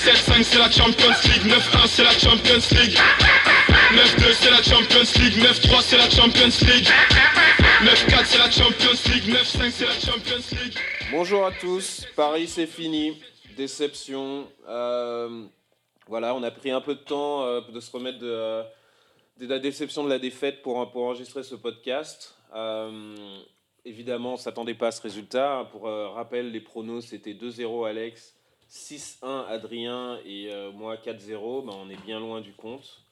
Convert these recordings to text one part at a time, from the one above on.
7-5 c'est la Champions League. 9-1 c'est la Champions League. 9-2 c'est la Champions League. 9-3 c'est la Champions League. 9-4 c'est la Champions League. 9-5 c'est la Champions League. Bonjour à tous, Paris c'est fini, déception. Euh, voilà, on a pris un peu de temps euh, de se remettre de, euh, de la déception de la défaite pour, pour enregistrer ce podcast. Évidemment, on ne s'attendait pas à ce résultat. Pour rappel, les pronos c'était 2-0 Alex, 6-1 Adrien et euh, moi 4-0. Ben, on est bien loin du compte.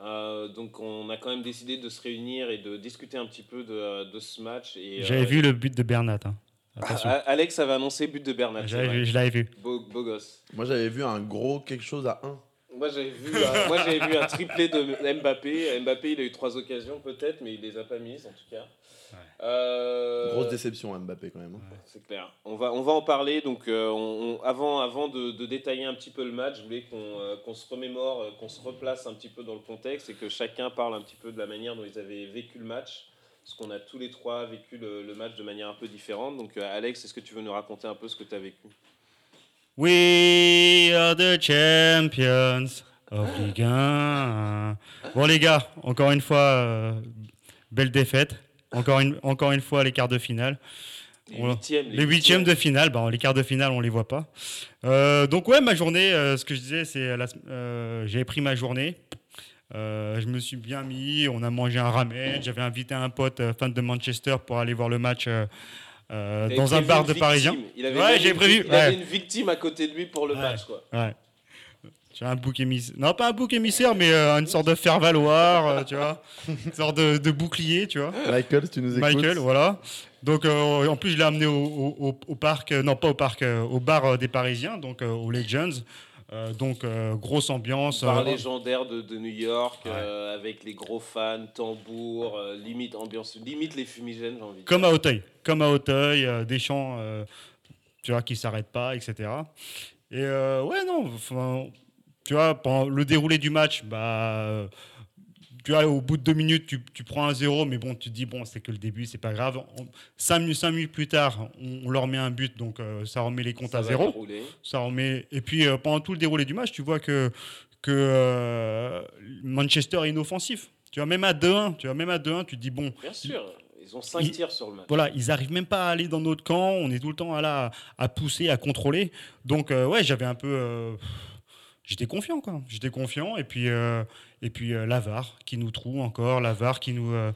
Euh, donc on a quand même décidé de se réunir et de discuter un petit peu de, de ce match. et, J'avais euh, vu le but de Bernat. hein. Attention. ah, Alex avait annoncé but de Bernat. vu, je l'avais vu. Beau, beau gosse. Moi j'avais vu un gros quelque chose à 1. Moi j'avais vu, euh, moi, j'avais vu un triplé de Mbappé. Mbappé il a eu trois occasions peut-être, mais il les a pas mises en tout cas. Euh, Grosse déception à Mbappé quand même. hein. C'est clair. On va, on va en parler. Donc, euh, on- on- avant, avant de, de détailler un petit peu le match, je voulais qu'on euh, qu'on se remémore, qu'on se replace un petit peu dans le contexte et que chacun parle un petit peu de la manière dont ils avaient vécu le match. Parce qu'on a tous les trois vécu le, le match de manière un peu différente. Donc, euh, Alex, est-ce que tu veux nous raconter un peu ce que tu as vécu? We are the champions of Ligue 1. Bon les gars, encore une fois, euh, belle défaite. Encore une, encore une fois les quarts de finale. Les huitièmes. Les huitièmes de finale, bah, les quarts de finale, on les voit pas. Euh, donc ouais, ma journée, euh, ce que je disais, c'est euh, j'avais pris ma journée. Euh, je me suis bien mis, on a mangé un ramen. J'avais invité un pote fan de Manchester pour aller voir le match dans un bar de. Parisien. Il avait Ouais, j'ai prévu, Il avait une victime à côté de lui pour le Ouais. match, quoi. Ouais. J'ai un bouc émissaire. Non, pas un bouc émissaire, mais euh, une sorte de faire-valoir, euh, tu vois. Une sorte de, de bouclier, tu vois. Michael, si tu nous écoutes. Michael, voilà. Donc, euh, en plus, je l'ai amené au, au- parc, euh, non pas au parc, euh, au bar des Parisiens, donc euh, au Legends. Euh, donc, euh, grosse ambiance. Bar euh, légendaire de, de New York, Ouais. euh, avec les gros fans, tambour, euh, limite ambiance, limite les fumigènes, j'ai envie de comme dire. à Auteuil. Comme à Auteuil, euh, des chants, euh, tu vois, qui s'arrêtent pas, etc. Et euh, ouais, non, enfin, tu vois, pendant le déroulé du match, bah, tu vois, au bout de deux minutes, tu, tu prends un zéro, mais bon, tu te dis, bon, c'est que le début, c'est pas grave. Cinq, minutes, cinq minutes plus tard, on, on leur met un but, donc euh, ça remet les comptes Ça à zéro. Ça remet... Et puis, euh, pendant tout le déroulé du match, tu vois que, que euh, Manchester est inoffensif. Tu vois, même à 2-1, tu vois, même à 2-1, tu te dis, bon, Bien sûr, ils ont 5 Il- tirs sur le match. voilà, ils arrivent même pas à aller dans notre camp. On est tout le temps à, là, à pousser, à contrôler. Donc, ouais, j'avais un peu. J'étais confiant, quoi. J'étais confiant. Et puis, euh, euh, Lavar qui nous trouve encore. Lavar qui nous, euh,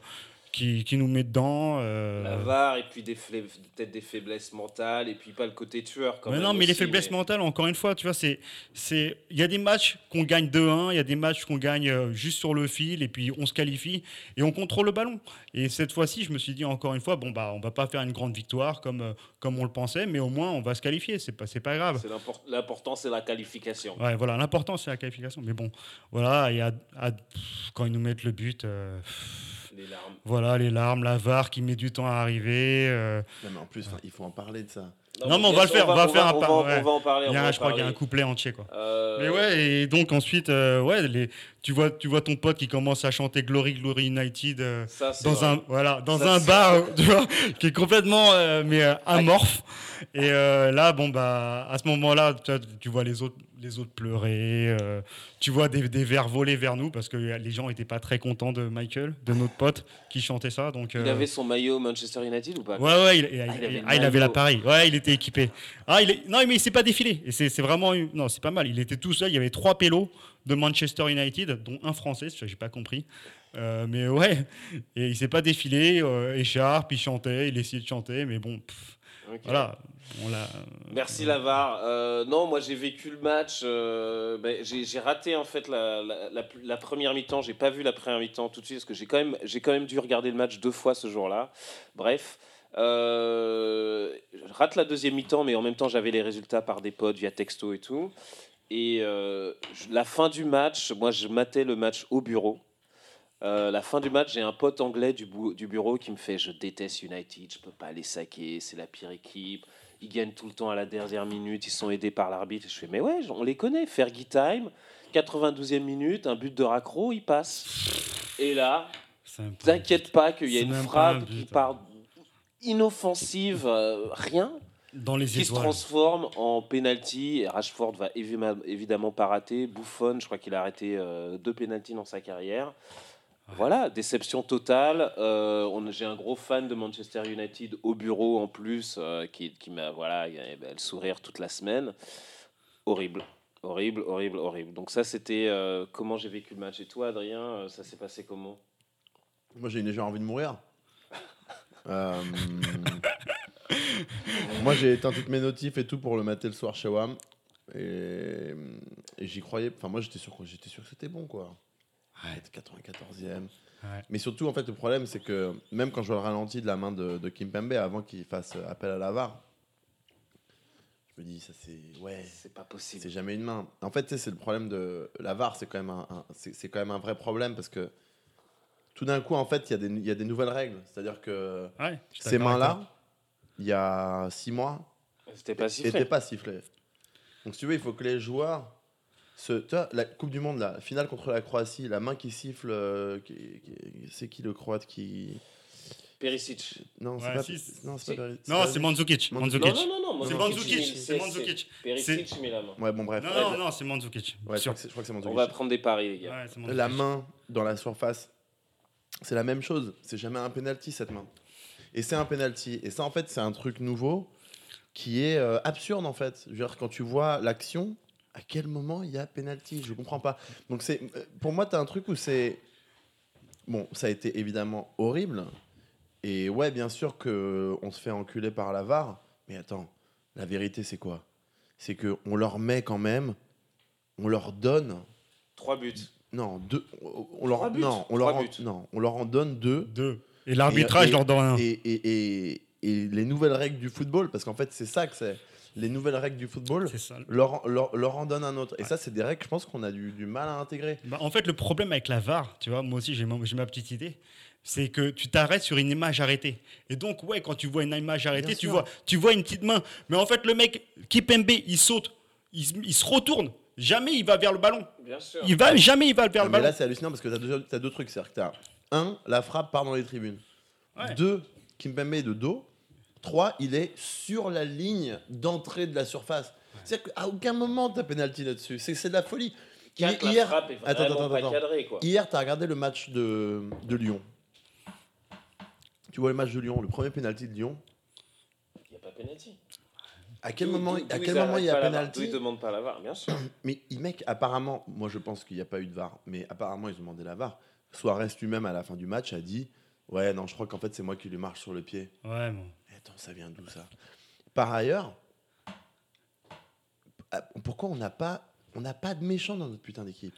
qui, qui nous met dedans. euh, La VAR, et puis peut-être des faiblesses mentales, et puis pas le côté tueur quand mais même. non, mais les faiblesses mais- mentales, encore une fois, tu vois, c'est, il y a des matchs qu'on gagne 2-1, il y a des matchs qu'on gagne euh, juste sur le fil, et puis on se qualifie et on contrôle le ballon. Et cette fois-ci, je me suis dit encore une fois, bon bah, on va pas faire une grande victoire comme, euh, comme on le pensait, mais au moins on va se qualifier, c'est pas, pas grave. L'important, c'est la qualification. Ouais, voilà, l'important c'est la qualification. Mais bon, voilà, et à- quand ils nous mettent le but, euh, Les larmes. voilà, les larmes, la VAR qui met du temps à arriver. euh, Non, mais en plus, il faut en parler de ça. Non, mais on va le faire, on va faire un parler. je crois qu'il y a un couplet entier, quoi. Euh, Mais ouais, et donc ensuite, euh, ouais, les, tu, vois, tu vois ton pote qui commence à chanter Glory, Glory United euh, ça, dans, vrai. un, voilà, dans Ça, un bar, tu vois, qui est complètement mais, amorphe. Et là, bon, bah, à ce moment-là, tu, vois, tu vois les autres, les autres pleurer, tu vois des, des verres voler vers nous parce que les gens n'étaient pas très contents de Michael, de notre pote qui chantait ça. Donc, Il avait son maillot Manchester United ou pas? Ouais, ouais, il, Ah, il avait il- ah, il avait maillot. l'appareil. Ouais, il était équipé. Ah, il est, non, mais il s'est pas défilé. Et c'est vraiment. Non, c'est pas mal. Il était tout seul. Il y avait trois pélos de Manchester United, dont un français, ça, j'ai pas compris. Euh, mais ouais, et il s'est pas défilé, euh, écharpe, il chantait, il essayait de chanter, mais bon, pff, voilà. On l'a. Merci Lavar. Euh, non, moi j'ai vécu le match. ben, j'ai j'ai raté en fait la, la- la- la première mi-temps. J'ai pas vu la première mi-temps tout de suite parce que j'ai quand même j'ai quand même dû regarder le match deux fois ce jour-là. Bref. Euh, je rate la deuxième mi-temps, mais en même temps j'avais les résultats par des potes via texto et tout. Et euh, la fin du match, moi je matais le match au bureau. Euh, la fin du match, j'ai un pote anglais du, du bureau qui me fait Je déteste United, je peux pas les saquer, c'est la pire équipe. Ils gagnent tout le temps à la dernière minute, ils sont aidés par l'arbitre. Je fais Mais ouais, on les connaît. Fergie Time, 92e minute, un but de raccro, il passe. Et là, t'inquiète pas qu'il y a une frappe qui hein. part inoffensive, euh, rien. Dans les qui se transforme en penalty. Et Rashford va évi- évidemment pas rater. Buffon, je crois qu'il a arrêté euh, deux penalties dans sa carrière. Voilà, déception totale. Euh, on- J'ai un gros fan de Manchester United au bureau en plus, euh, qui, qui m'a voilà, il avait le sourire toute la semaine. Horrible, horrible, horrible, horrible. Donc ça, c'était euh, comment j'ai vécu le match. Et toi, Adrien, euh, ça s'est passé comment? Moi, j'ai une légère envie de mourir. Euh, Moi, j'ai éteint toutes mes notifs et tout pour le mater le soir chez WAM. Et, et j'y croyais. Enfin, moi, j'étais sûr, que- j'étais sûr que c'était bon, quoi. Ouais, 94e. Ouais. Mais surtout, en fait, le problème, c'est que même quand je vois le ralenti de la main de, de Kim Pembe avant qu'il fasse appel à la VAR, je me dis, ça c'est. Ouais. C'est pas possible. C'est jamais une main. En fait, tu sais, c'est le problème de la VAR, c'est quand même un, c'est quand même un vrai problème parce que tout d'un coup, en fait, il y, a des- il y a des nouvelles règles. C'est-à-dire que Ouais, ces mains-là, il y a six mois, C'était pas n'étaient sifflé. pas sifflées. Donc, si tu veux, il faut que les joueurs. Se, tu vois, la Coupe du Monde, la finale contre la Croatie, la main qui siffle, euh, qui- qui- c'est qui le Croate qui. Perisic. Non, c'est Ouais, pas. si, non, c'est Mandzukic. Mandzukic. Mandzukic. Non, non, non, non. C'est Mandzukic, Mandzukic. c'est- C'est Mandzukic. Perisic met la main. Ouais, bon, bref. Non, non, non, c'est Mandzukic. ouais, je, crois que c'est- c'est On Mandzukic. va prendre des paris, les gars. Ouais, Mandzukic. La main dans la surface, c'est la même chose. C'est jamais un penalty cette main. Et c'est un penalty. Et ça, en fait, c'est un truc nouveau qui est euh, absurde en fait. Dire, quand tu vois l'action, à quel moment il y a penalty? Je comprends pas. Donc c'est, euh, pour moi, tu as un truc où c'est bon, ça a été évidemment horrible. Et ouais, bien sûr que on se fait enculer par la VAR. Mais attends, la vérité c'est quoi? C'est que on leur met quand même, on leur donne Trois buts. Non, deux. On leur, non, on leur, en, non, on leur en donne deux. Deux. Et l'arbitrage leur donne un. Et, et, et, et les nouvelles règles du football, parce qu'en fait, c'est ça que c'est. Les nouvelles règles du football C'est ça. leur, leur, leur en donnent un autre. Et ça, c'est des règles, je pense qu'on a du, du mal à intégrer. Bah, en fait, le problème avec la VAR, tu vois, moi aussi j'ai ma, j'ai ma petite idée, c'est que tu t'arrêtes sur une image arrêtée. Et donc, ouais, quand tu vois une image arrêtée, Bien tu sûr. vois, tu vois une petite main. Mais en fait, le mec, Kipembe, il saute, il se retourne. Jamais il va vers le ballon. Bien sûr. Il va, jamais il va vers Non, le mais ballon. là, c'est hallucinant parce que tu as deux, t'as deux trucs. C'est-à-dire que tu un, la frappe part dans les tribunes. Ouais. Deux, Kimpembe est de dos. Trois, il est sur la ligne d'entrée de la surface. C'est-à-dire qu'à aucun moment, tu as pénalty là-dessus. C'est c'est de la folie. Quatre, la Hier, frappe est attends, attends, pas attends. quoi. Hier, tu as regardé le match de, de Lyon. Tu vois le match de Lyon, le premier penalty de Lyon. Il n'y a pas penalty. À quel moment, à quel il y a penalty Ils demandent pas la VAR, bien sûr. Mais il- mec, apparemment, moi je pense qu'il n'y a pas eu de VAR, mais apparemment ils ont demandé la VAR. Suarez lui-même à la fin du match a dit Ouais, non, je crois qu'en fait c'est moi qui lui marche sur le pied. Ouais, bon. Attends, ça vient d'où ça? Par ailleurs, ah, pourquoi on n'a pas, on n'a pas de méchants dans notre putain d'équipe?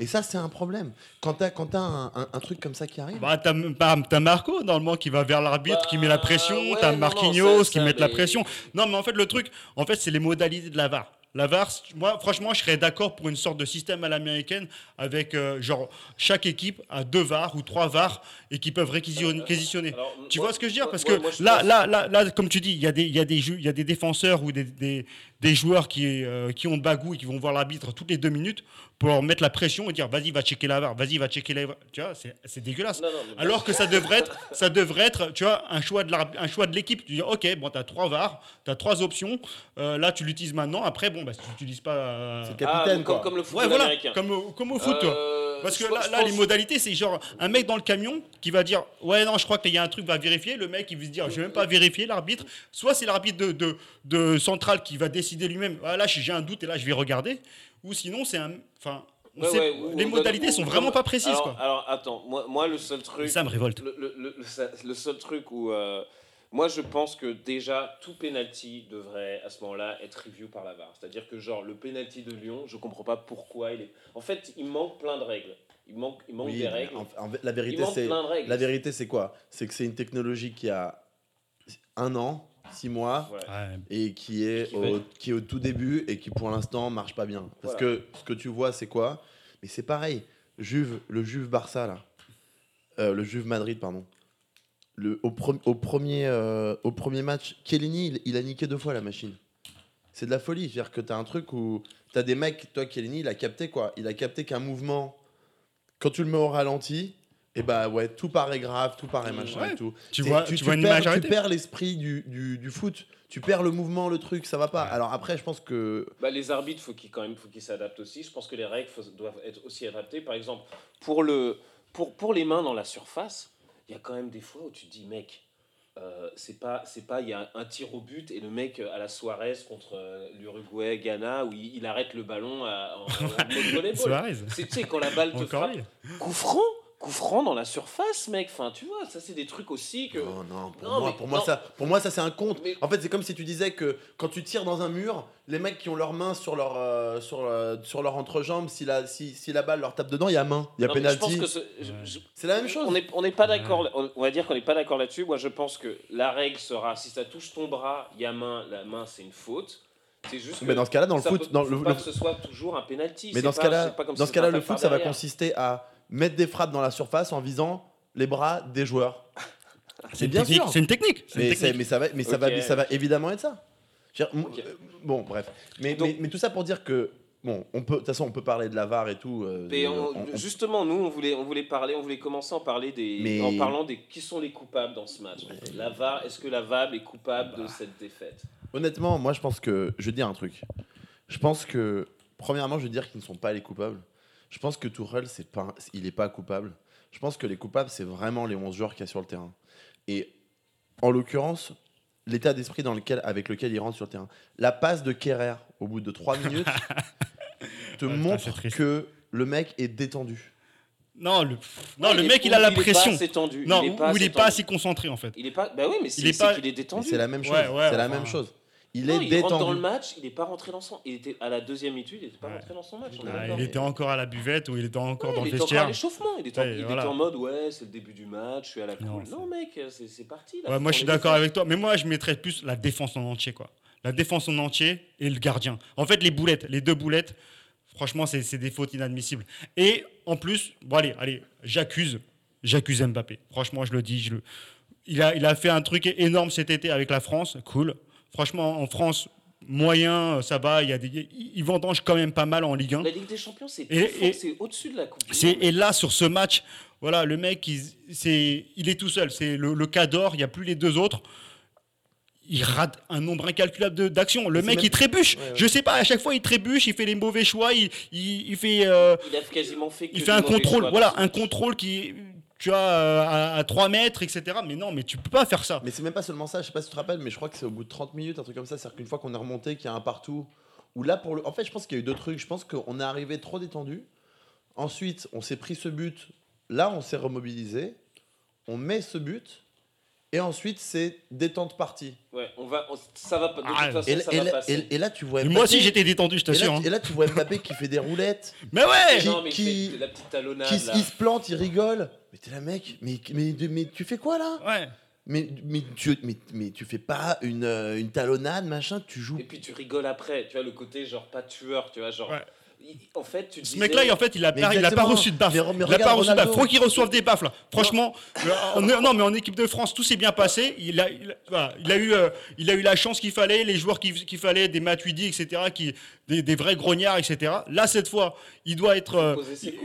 Et ça, c'est un problème. Quand t'as, quand un, un- un truc comme ça qui arrive, Bah, t'as, t'as Marco, normalement, qui va vers l'arbitre, qui met la Bah, pression. ouais, t'as Marquinhos non, ça- qui ça, met la pression. Non, mais en fait, le truc, en fait, c'est les modalités de la VAR. La VAR, moi, franchement, je serais d'accord pour une sorte de système à l'américaine avec, euh, genre, chaque équipe a deux VAR ou trois VAR et qui peuvent réquisitionner. Alors, Tu moi- vois ce que je veux dire? Parce moi- que moi, là, pense- là, là, là, comme tu dis, il y, a des- il y, a des jou- il y a des défenseurs ou des, des, des joueurs qui, euh, qui ont bagou et qui vont voir l'arbitre toutes les deux minutes pour leur mettre la pression et dire vas-y, va checker la VAR, vas-y, va checker la VAR. Tu vois, c'est c'est dégueulasse. Non, non, mais- Alors que ça devrait être, ça devrait être, tu vois, un choix de l'arbi- un choix de l'équipe. Tu dis, ok, bon, t'as trois VAR, t'as trois options. euh, là, tu l'utilises maintenant. Après, bon, bah, si tu l'utilises pas. euh, c'est le Ah, capitaine comme, quoi. comme le Ouais, football voilà, américain. comme, au- comme au foot, toi. Parce que là, là, les modalités, c'est genre un mec dans le camion qui va dire Ouais, non, je crois qu'il y a un truc, va vérifier. Le mec, il va se dire Je vais même pas vérifier l'arbitre. Soit c'est l'arbitre de, de, de centrale qui va décider lui-même Ah, Là, j'ai un doute et là, je vais regarder. Ou sinon, c'est un. Enfin, on Ouais, sait- ouais, ou- les modalités sont vraiment pas précises. alors, quoi. alors, attends, moi, moi, le seul truc. Ça me révolte. Le, le- le- le- le seul truc où. euh, moi, je pense que déjà, tout penalty devrait, à ce moment-là, être review par la VAR. C'est-à-dire que, genre, le penalty de Lyon, je comprends pas pourquoi il est. En fait, il manque plein de règles. Il manque, il manque Oui, des règles. en- en- la il vérité, manque c'est plein de règles. la vérité, c'est quoi? C'est que c'est une technologie qui a un an, six mois. Ouais. et qui est, Qui au, qui est au tout début et qui pour l'instant marche pas bien. Parce Voilà. que ce que tu vois, c'est quoi? Mais c'est pareil. Juve, le Juve Barça là, Euh, le Juve Madrid pardon. Le, au, pre- au premier, euh, au premier match, Chiellini, il, il a niqué deux fois la machine. C'est de la folie. C'est-à-dire que tu as un truc où tu as des mecs, toi, Chiellini, il a capté quoi? Il a capté qu'un mouvement, quand tu le mets au ralenti, Et bah ouais, tout paraît grave, tout paraît machin ouais. et tout. Tu vois, tu, tu tu vois une perds, image tu perds l'esprit du, du, du foot. Tu perds le mouvement, le truc, ça va pas. Ouais. Alors après, je pense que Bah, les arbitres, faut qu'ils quand même, faut qu'ils s'adaptent aussi. Je pense que les règles faut- doivent être aussi adaptées. Par exemple, pour le, pour, pour les mains dans la surface, il y a quand même des fois où tu te dis, mec, euh, c'est pas, c'est pas, il y a un, tir au but et le mec euh, à la Suarez contre euh, l'Uruguay, Ghana, où il, il arrête le ballon à- en, volleyball. Suarez. C'est tu sais quand la balle te frappe, coup franc, coup franc dans la surface, mec. Enfin, tu vois, ça c'est des trucs aussi que. non, non, pour Non, moi, mais- pour moi non. ça, pour moi ça c'est un compte. Mais- En fait, c'est comme si tu disais que quand tu tires dans un mur, les mecs qui ont leurs mains sur leur euh, sur euh, sur leur entrejambe, si la si, si la balle leur tape dedans, il y a main, il y a Non, penalty. C'est la même chose. On n'est on n'est pas d'accord. On, on va dire qu'on n'est pas d'accord là-dessus. Moi, je pense que la règle sera si ça touche ton bras, il y a main. La main, c'est une faute. C'est juste. que Mais dans ce cas-là, dans le ça foot, peut- dans le, pas le- que ce soit toujours un penalty. mais dans ce cas-là, dans ce cas-là, le foot, ça va consister à mettre des frappes dans la surface en visant les bras des joueurs. C'est bien technique. sûr. C'est une technique. une Mais, technique. c'est- mais ça va, mais ça va, ça va évidemment être ça. Dire, euh, Bon, bref. Mais, Donc- mais, mais tout ça pour dire que bon, on peut, de toute façon, on peut parler de la VAR et tout. euh, Mais on- on- on- justement, nous, on voulait, on voulait parler, on voulait commencer en parler des, Mais- en parlant des qui sont les coupables dans ce match. La VAR, est-ce que la VAR est coupable de cette défaite? Honnêtement, moi, je pense que je vais dire un truc. Je pense que premièrement, je veux dire qu'ils ne sont pas les coupables. Je pense que Tourelle, c'est pas, il est pas coupable. Je pense que les coupables, c'est vraiment les 11 joueurs qu'il y a sur le terrain. Et en l'occurrence, l'état d'esprit dans lequel, avec lequel il rentre sur le terrain. La passe de Kerrer au bout de 3 minutes te Ouais, montre que le mec est détendu. Non, le, non, Ouais, le est- mec, il a la est pas pression. tendu? Non, il est pas ou il assez est pas tendu. assez concentré en fait. Il est pas. Bah oui, mais c'est Il est est détendu. C'est la même chose. Ouais, ouais, c'est la enfin, même chose. Il Non, est il rentre dans le détendu. match, il n'est pas rentré dans son. Il était à la deuxième minute, il n'était pas Ouais. rentré dans son match. on Ah, il était encore à la buvette ou il était encore Ouais, dans il le était encore à vestiaire. l'échauffement. Il était, en, Ouais, il voilà. était en mode ouais, c'est le début du match, je suis à la Non, cool. Non, mec, c'est parti. là, Ouais, faut moi, je suis d'accord avec toi. Mais moi, je mettrais plus la défense en entier, quoi. La défense en entier et le gardien. En fait, les boulettes, les deux boulettes, franchement, c'est c'est des fautes inadmissibles. Et en plus, bon, allez, allez, j'accuse, j'accuse Mbappé. Franchement, je le dis, je le... Il, a, il a fait un truc énorme cet été avec la France, cool. Franchement, en France, moyen, ça va. Il y a des, ils vendangent quand même pas mal en Ligue 1. La Ligue des Champions, c'est Et- plus fort, et- c'est au-dessus de la Coupe. du C'est- Monde. et là, sur ce match, voilà, le mec, il, c'est, il est tout seul. C'est le, le cador, il n'y a plus les deux autres. Il rate un nombre incalculable de- d'actions. Le mec, même- il trébuche. Ouais, ouais. Je sais pas, à chaque fois, il trébuche, il fait les mauvais choix, il, il, il fait, euh, Il a quasiment fait. que il fait un contrôle. choix Voilà, un contrôle qui, tu vois, euh, à, à 3 mètres, etc. Mais non, mais tu peux pas faire ça. Mais c'est même pas seulement ça, je sais pas si tu te rappelles, mais je crois que c'est au bout de 30 minutes, un truc comme ça. C'est-à-dire qu'une fois qu'on est remonté, qu'il y a un partout, où là, pour le. En fait, je pense qu'il y a eu deux trucs. Je pense qu'on est arrivé trop détendu. Ensuite, on s'est pris ce but. Là, on s'est remobilisé. On met ce but. Et ensuite, c'est détente partie. Ouais, on va, on- ça va pas. De toute Ah, façon, Et, ça et va là, passer. et- et là, tu vois Et Mbappé. moi aussi, j'étais détendu, je et t'assure. hein. et là, tu vois Mbappé qui fait des roulettes, Mais ouais qui- non, mais qui- la petite talonnade. qui il se plante, il rigole. Mais t'es là, mec, mais, mais, mais tu fais quoi là? Ouais. mais, mais, tu, mais, mais tu fais pas une, euh, une talonnade, machin, tu joues Et puis tu rigoles après, tu vois, le côté genre pas tueur, tu vois, genre. Ouais. Il- en fait, tu Ce mec-là, il- en fait, il a, Mais il a pas reçu de baffe. Il a pas reçu de baffe. Faut qu'il reçoive des baffes là. Franchement, euh, en- non, mais en équipe de France, tout s'est bien passé. Il a, il a, voilà, il a eu, euh, il a eu la chance qu'il fallait, les joueurs qu'il fallait, des Matuidi, etc., qui, des, des vrais grognards, etc. Là, cette fois, il doit être, euh,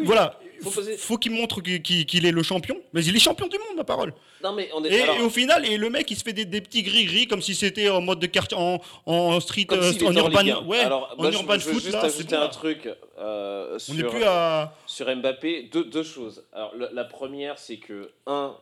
voilà, Faut poser- faut qu'il montre qu'il est le champion. Mais il est champion du monde, ma parole. Non, mais on est. Et, alors, et au final, et le mec, il se fait des, des petits gris-gris comme si c'était en mode de quartier, en, en street, euh, en urban, Ligue 1. ouais, Alors, en moi, je- urban je veux foot juste là, ajouter bon, un là. truc euh, On sur, plus à. sur Mbappé. Deux, deux choses. Alors, la, la première, c'est que, un,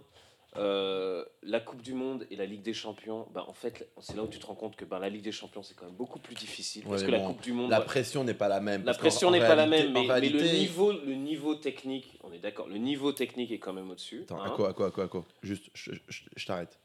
euh, la Coupe du Monde et la Ligue des Champions, bah, en fait, c'est là où tu te rends compte que bah, la Ligue des Champions, c'est quand même beaucoup plus difficile. parce Ouais, que la Coupe du Monde. La pression n'est pas la même. La pression n'est pas la même, mais, le, niveau, le niveau technique, on est d'accord, le niveau technique est quand même au-dessus. Attends, hein. à quoi, à quoi, à quoi, à quoi? Juste, je, je- je t'arrête.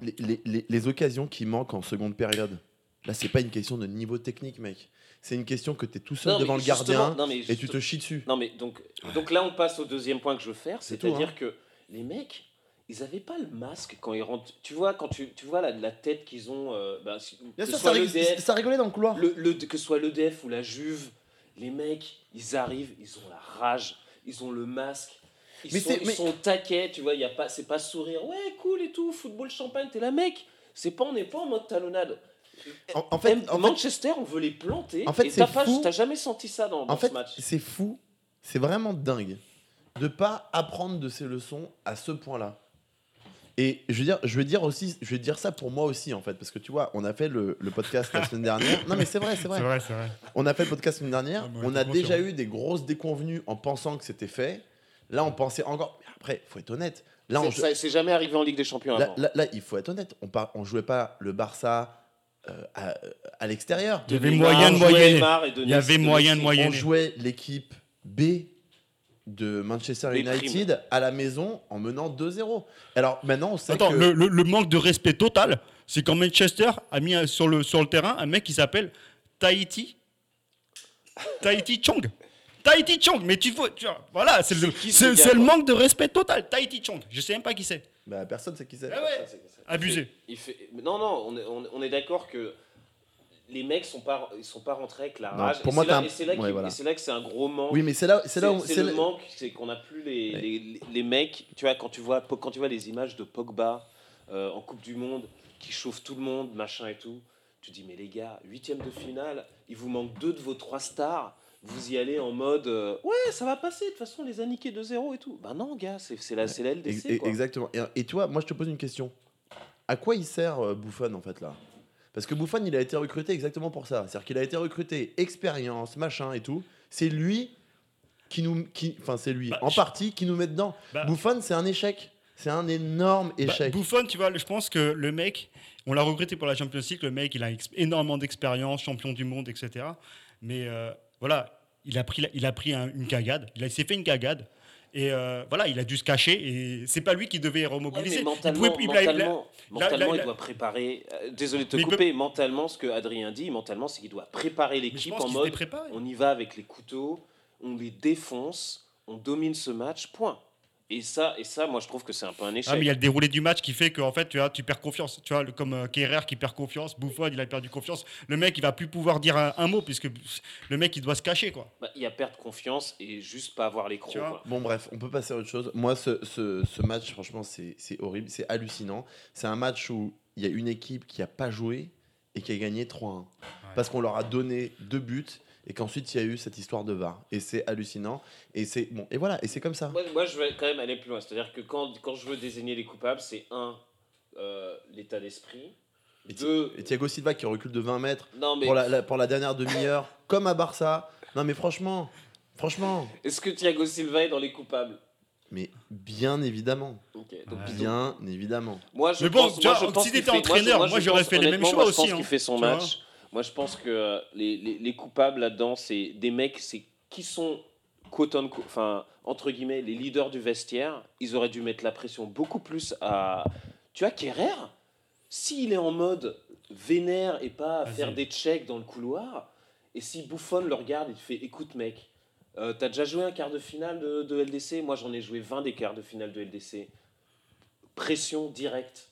Les, les- les- les occasions qui manquent en seconde période, là, c'est pas une question de niveau technique, mec. C'est une question que tu es tout seul Non, devant le gardien non, et tu te chies dessus. Non, mais donc, donc là, on passe au deuxième point que je veux faire, C'est c'est-à-dire hein. que les mecs, ils avaient pas le masque quand ils rentrent. Tu vois, quand tu, tu vois la, la tête qu'ils ont, euh, bah, Bien sûr, soit ça, ça rigolait dans le couloir. le, le- que ce soit l'EDF ou la Juve, les mecs, ils arrivent, ils ont la rage, ils ont le masque. Ils, Mais sont, c'est- ils mais- sont taquets, tu vois, y a pas, c'est pas sourire, ouais, cool et tout, football champagne, t'es là, mec. C'est pas, on n'est pas en mode talonnade. En, en fait, en fait, Manchester, on veut les planter. En fait, et c'est t'as pas- t'as jamais senti ça dans, dans en fait ce match. c'est fou. C'est vraiment dingue de pas apprendre de ses leçons à ce point-là. Et je veux dire, je veux dire aussi, je veux dire ça pour moi aussi en fait, parce que tu vois, on a fait le, le podcast la semaine dernière. Non mais c'est vrai, c'est vrai. C'est vrai, c'est vrai. On a fait le podcast la semaine dernière. Ah, on a déjà eu des grosses déconvenues en pensant que c'était fait. Là, on pensait encore. Mais après, faut être honnête. Là, on, C'est- ça- C'est jamais arrivé en Ligue des Champions là, avant. là- là, il faut être honnête. On par... on jouait pas le Barça euh, à, à l'extérieur. Il y avait moyen de moyenner. Il y avait moyen de moyenner. On jouait l'équipe B de Manchester United à la maison en menant 2-0. Alors maintenant, on sait Attends, que le, le- le manque de respect total, c'est quand Manchester a mis sur le, sur le terrain un mec qui s'appelle Tahiti. Tahiti Chong. Tahiti Chong, mais tu vois, tu vois, voilà, c'est le, manque de respect total. Tahiti Chong, je sais même pas qui c'est. bah, personne sait qui c'est. Ah ouais. Abusé. Il fait, il fait- non, non, on est, on est- on est d'accord que les mecs sont pas, ils sont pas rentrés avec la Non, rage. pour Et moi, c'est là, là, ouais, voilà. là que c'est un gros manque. Oui, mais c'est là, c'est là où c'est le manque, c'est qu'on n'a plus les, Ouais. les, les- les mecs. Tu vois, quand tu vois, quand tu vois les images de Pogba euh, en Coupe du Monde qui chauffe tout le monde, machin et tout, tu dis mais les gars, huitième de finale, il vous manque deux de vos trois stars. Vous y allez en mode euh, ouais, ça va passer. De toute façon, on les a niqués 2-0 et tout. Bah non, gars, c'est la, c'est la LDC. Ex- quoi. Exactement. Et, et tu vois, moi je te pose une question. À quoi il sert euh, Buffon en fait là? Parce que Buffon il a été recruté exactement pour ça. C'est-à-dire qu'il a été recruté expérience, machin et tout. C'est lui qui nous, qui, enfin c'est lui Bah, en je- partie qui nous met dedans. Bah- Buffon c'est un échec. C'est un énorme Bah, échec. Buffon, tu vois, je pense que le mec, on l'a regretté pour la Champions League. Le mec, il a énormément d'expérience, champion du monde, etc. Mais euh, voilà, il a pris, il a pris un- une cagade. Il s'est fait une cagade. Et euh, voilà, il a dû se cacher. Et c'est pas lui qui devait Ouais, remobiliser. Il mentalement, il mentalement, mentalement, doit préparer. euh, désolé de te peut- couper. Mentalement, ce que Adrien dit, mentalement, c'est qu'il doit préparer l'équipe en mode on y va avec les couteaux, on les défonce, on domine ce match, point. Et ça, et ça, moi, je trouve que c'est un peu un échec. Ah, mais il y a le déroulé du match qui fait que en fait, tu, vois, tu perds confiance. Tu vois, comme euh, Kerrer qui perd confiance, Buffon, il a perdu confiance. Le mec, il va plus pouvoir dire un, un mot puisque le mec, il doit se cacher, quoi. Bah, il y a perdre confiance et juste pas avoir les crocs. Tu vois. quoi. Bon bref, on peut passer à autre chose. Moi ce, ce, ce match franchement c'est c'est horrible, c'est hallucinant. C'est un match où il y a une équipe qui a pas joué et qui a gagné 3-1. Parce qu'on leur a donné deux buts et qu'ensuite il y a eu cette histoire de VAR. Et c'est hallucinant. Et c'est bon, et voilà, et c'est comme ça. Moi, moi, je vais quand même aller plus loin. C'est-à-dire que quand, quand je veux désigner les coupables, c'est un, euh, l'état d'esprit. Et, Deux, et Thiago Silva qui recule de 20 mètres non mais pour la, la- pour la dernière demi-heure, comme à Barça. Non mais franchement, franchement, est-ce que Thiago Silva est dans les coupables? Mais bien évidemment, Ok, donc Ouais. bien évidemment. Moi, je Mais bon, pense, tu moi, vois, je pense si t'étais fait- entraîneur, moi, je- moi, je j'aurais fait les mêmes moi, je aussi, pense hein, qu'il fait son vois. Moi, je pense que euh, les, les, les coupables là-dedans, c'est des mecs c'est, qui sont, unquote, enfin, entre guillemets, les leaders du vestiaire. Ils auraient dû mettre la pression beaucoup plus à. Tu vois, Kerrer, s'il est en mode vénère et pas à faire des checks dans le couloir, et si Buffon le regarde, il te fait écoute, mec. euh, T'as déjà joué un quart de finale de, de LDC Moi, j'en ai joué 20 des quarts de finale de LDC. Pression directe.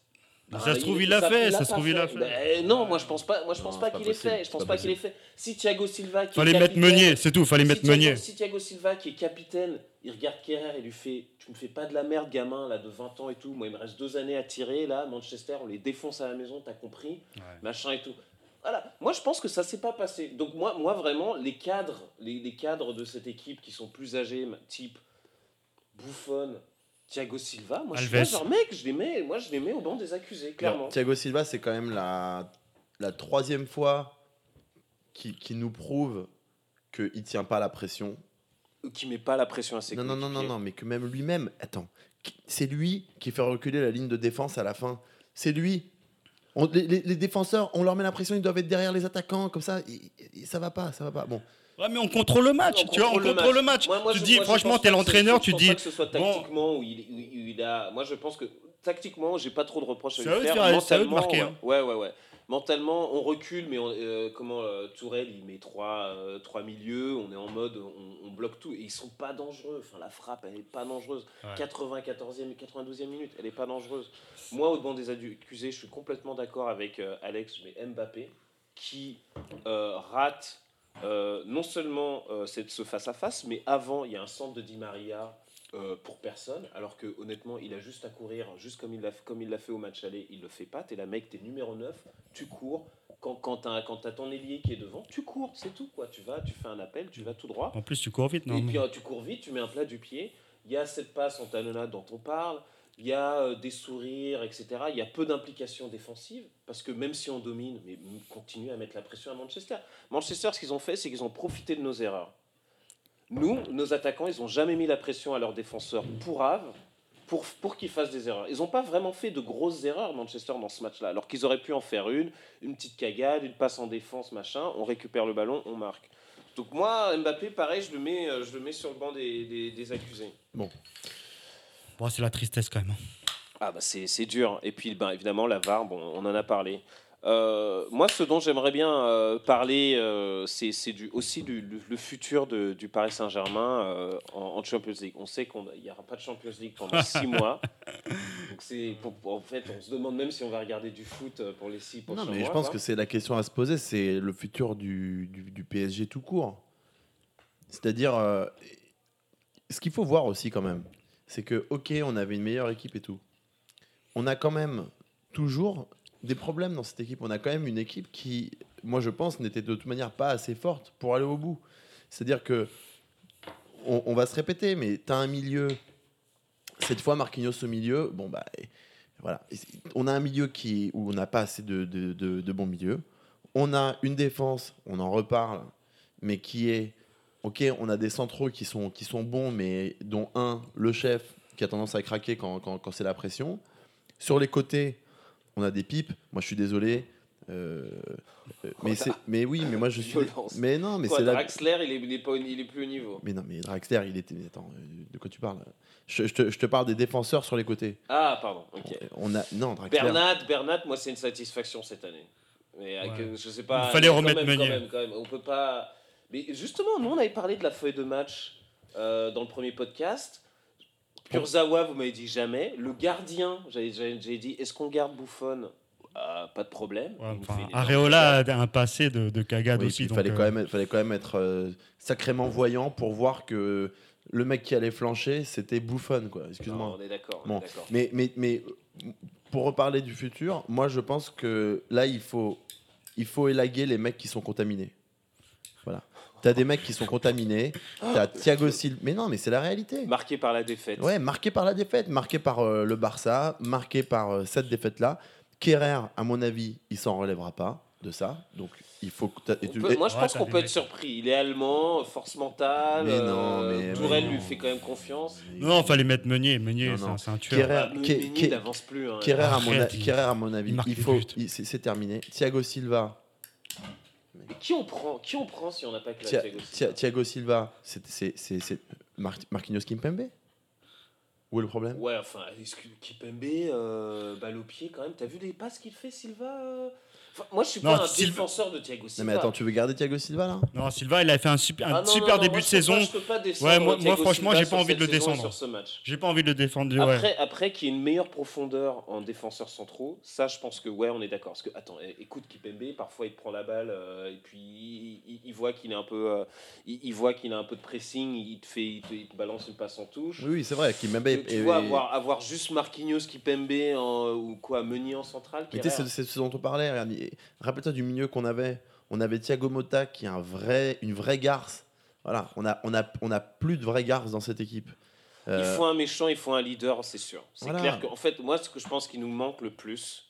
Mais Ah, ça se trouve, il l'a fait, ça se trouve, il l'a fait. Ben, non, moi je pense pas. Moi je pense pas qu'il ait possible, fait. Je pense pas qu'il ait fait. Si Thiago Silva qui Fallait est mettre Meunier, c'est tout, fallait mettre Meunier. Si Thiago Silva qui est capitaine, il regarde Kerrer et lui fait Tu me fais pas de la merde, gamin, là, de 20 ans et tout. Moi, il me reste deux années à tirer, là. Manchester, on les défonce à la maison, t'as compris Machin et tout. Voilà, moi je pense que ça s'est pas passé. Donc, moi, moi vraiment, les cadres, les, les cadres de cette équipe qui sont plus âgés, type Buffon, Thiago Silva, moi je suis là, genre mec, je les mets, moi je les mets au banc des accusés, clairement. Thiago Silva, c'est quand même la, la troisième fois qui, qui nous prouve qu'il tient pas la pression. Qui met pas la pression à ses Non, non, non, non, non, mais que même lui-même, attends, c'est lui qui fait reculer la ligne de défense à la fin. C'est lui. On- les, les- défenseurs, on leur met la pression, ils doivent être derrière les attaquants, comme ça, il- il- ça va pas, ça va pas. Bon, Ouais, mais on contrôle le match, On tu vois, on contrôle le contrôle le match. Moi- moi, tu je- dis, moi, franchement, t'es l'entraîneur, tu dis. pas que ce soit bon. tactiquement où il, où il a. Moi, je pense que tactiquement, j'ai pas trop de reproches à lui faire. à eux de Mentalement, marquer, ouais. hein. ouais, ouais, ouais. Mentalement, on recule, mais on- euh, comment euh, Tourelle, il met trois, euh, trois milieux, on est en mode, on, on bloque tout, et ils sont pas dangereux. Enfin, la frappe, elle est pas dangereuse. Ouais. 94e, 92e minute, elle est pas dangereuse. Moi, au banc des accusés, je suis complètement d'accord avec euh, Alex, mais Mbappé, qui rate euh, non seulement euh, cette- ce face-à-face, mais avant, il y a un centre de Di Maria euh, pour personne, alors que honnêtement, il a juste à courir, juste comme il l'a comme il l'a fait au match aller, il le fait pas. T'es la mec, t'es numéro 9, tu cours. Quand, quand t'as quand ton ailier qui est devant, tu cours, c'est tout quoi. Tu vas, tu fais un appel, tu vas tout droit. En plus, tu cours vite, non Et puis tu cours vite, tu mets un plat du pied. il y a cette passe en talonnade dont on parle, il y a euh, des sourires, etc. Il y a peu d'implication défensive, parce que même si on domine, mais on continue à mettre la pression à Manchester. Manchester, ce qu'ils ont fait, c'est qu'ils ont profité de nos erreurs. Nous, nos attaquants, ils n'ont jamais mis la pression à leurs défenseurs pour Ave, pour, pour qu'ils fassent des erreurs. Ils n'ont pas vraiment fait de grosses erreurs, Manchester, dans ce match-là, alors qu'ils auraient pu en faire une, une petite cagade, une passe en défense, machin, on récupère le ballon, on marque. Donc moi, Mbappé, pareil, je le mets, euh, je le mets sur le banc des, des- des accusés. Bon, c'est la tristesse quand même. hein. Ah bah c'est c'est dur. Et puis ben, évidemment la VAR, bon, on en a parlé. Euh, moi, ce dont j'aimerais bien euh, parler, euh, c'est c'est du, aussi du, le, le futur de- du Paris Saint-Germain euh, en, en Champions League. On sait qu'il n'y aura pas de Champions League pendant six mois. Donc c'est pour- pour- en fait, on se demande même si on va regarder du foot pour les six prochains Non, mais mois. je pense quoi. que c'est la question à se poser, c'est le futur du, du- du PSG tout court. C'est-à-dire, euh, ce qu'il faut voir aussi quand même, c'est que, ok, on avait une meilleure équipe et tout. On a quand même toujours des problèmes dans cette équipe. On a quand même une équipe qui, moi je pense, n'était de toute manière pas assez forte pour aller au bout. C'est-à-dire que, on, va se répéter, mais tu as un milieu, cette fois Marquinhos au milieu, bon bah voilà. On a un milieu qui, où on n'a pas assez de, de, de- de bons milieux. On a une défense, on en reparle, mais qui est, ok, on a des centraux qui sont, qui sont bons, mais dont un, le chef, qui a tendance à craquer quand, quand, quand c'est la pression. Sur les côtés, on a des pipes. Moi, je suis désolé. euh, euh, mais, c'est- mais oui, mais moi je suis. Violence. Mais non, mais c'est la. Draxler, il est, il est pas, il est plus au niveau. Mais non, mais Draxler, il était. mais Attends, euh, de quoi tu parles? Je, je te, je te parle des défenseurs sur les côtés. Ah, pardon. Ok. On a non Draxler. Bernat, Bernat, moi c'est une satisfaction cette année. Mais avec, Ouais. je sais pas. Il fallait remettre même, quand Meunier. même, quand même. On peut pas. Mais justement, nous on avait parlé de la feuille de match euh, dans le premier podcast. Kurzawa, vous m'avez dit jamais. Le gardien, j'avais dit, est-ce qu'on garde Buffon? Ah, Pas de problème. Ouais, enfin, Areola a un passé de, de cagade Oui, aussi. puis il fallait, euh, quand même, être- fallait quand même être euh, sacrément voyant pour voir que le mec qui allait flancher, c'était Bouffon, Excuse-moi. on est d'accord. Bon. Mais, mais, mais euh, pour reparler du futur, moi je pense que là, il faut, il faut élaguer les mecs qui sont contaminés. T'as des mecs qui sont contaminés, t'as Thiago Silva. Mais non, mais c'est la réalité. Marqué par la défaite. Ouais, marqué par la défaite, marqué par euh, le Barça, marqué par euh, cette défaite-là. Kerrer, à mon avis, il s'en relèvera pas de ça. Donc il faut que t'as- et On tu- peut- et- moi, je Ouais, pense qu'on peut être surpris. Il est allemand, force mentale. Mais non, euh, mais- Tourelle mais lui fait quand même confiance. Non, fallait mettre Meunier. Meunier, c'est un- tueur. Kerrer, Ah, n'avance plus. hein. Kerrer, à mon, a- Arrête, il- Kerrer, à mon avis, il il faut, il- c'est terminé. Thiago Silva, Qui on prend Qui on prend si on n'a pas Thia- Thiago Thia- Silva Thiago Silva, c'est c'est- c'est- c'est Mar- Marquinhos Kimpembe? Où est le problème? Ouais, enfin, Kipembe, euh, balle au pied quand même. T'as vu les passes qu'il fait, Silva euh? Enfin, Moi, je suis Non, pas un Silva- défenseur de Thiago Non Silva. mais attends, tu veux garder Thiago Silva là? Non, Silva, il a fait un super, un Ah non, super non, non, début moi, de je peux saison. pas- je peux pas descendre Ouais, moi- Thiago moi, franchement, Silva j'ai sur pas envie de cette le saison et descendre. Sur ce match. J'ai pas envie de le défendre. ouais. Après, après qu'il y ait une meilleure profondeur en défenseurs centraux, ça, je pense que ouais, on est d'accord. Parce que attends, é- écoute Kipembe, parfois il te prend la balle euh, et puis il, il- il voit qu'il est un peu, euh, il, il voit qu'il a un peu de pressing, il te fait, il te, il te balance une passe en touche. Oui, oui, c'est vrai. Kimpembe Tu- est- tu est- vois, avoir, avoir juste Marquinhos, Kipembe en- ou quoi, Meunier en centrale. Mais tu sais, Kerrer. c'est c'est ce dont on parlait. regarde, il- Rappelle-toi du milieu qu'on avait. On avait Thiago Motta qui est un vrai, une vraie garce. Voilà, on a, on a, on a plus de vraies garces dans cette équipe. Il Euh, faut un méchant, il faut un leader, c'est sûr. C'est Voilà. clair qu'en fait, moi, ce que je pense qu'il nous manque le plus,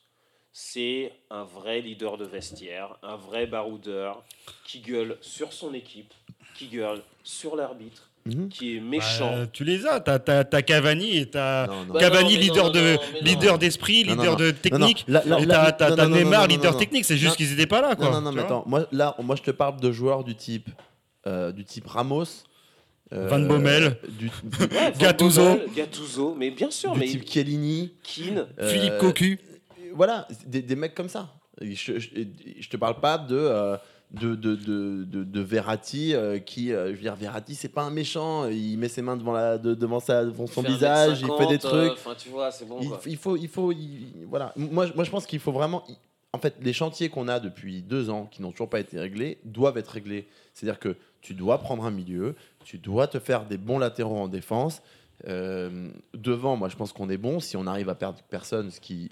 c'est un vrai leader de vestiaire, un vrai baroudeur qui gueule sur son équipe, qui gueule sur l'arbitre, mhm. qui est méchant. Bah, tu les as. T'as as, Cavani et t'as Cavani, leader de leader d'esprit, leader de technique. t'as Neymar, leader technique. C'est juste qu'ils étaient pas là, quoi. Non, non, non, mais attends. Moi, là, moi, je te parle de joueurs du type, euh, du type Ramos, euh, Van Bommel. du, du- Ouais, Van Gattuso. Bommel, Gattuso, mais bien sûr, du mais type Chiellini. Keane. euh, Philippe Cocu. Voilà, des, des mecs comme ça. Je, je, je te parle pas de. De, de, de, de, Verratti euh, qui euh, je veux dire Verratti c'est pas un méchant il met ses mains devant la de- devant sa devant son visage il fait des 1m50, euh, trucs Enfin, tu vois, c'est bon. il, quoi. il faut, il faut, il- voilà. Moi, je- moi, je pense qu'il faut vraiment. En fait, les chantiers qu'on a depuis deux ans, qui n'ont toujours pas été réglés, doivent être réglés. C'est-à-dire que tu dois prendre un milieu, tu dois te faire des bons latéraux en défense. Euh, devant, moi, je pense qu'on est bon. Si on arrive à perdre personne, ce qui.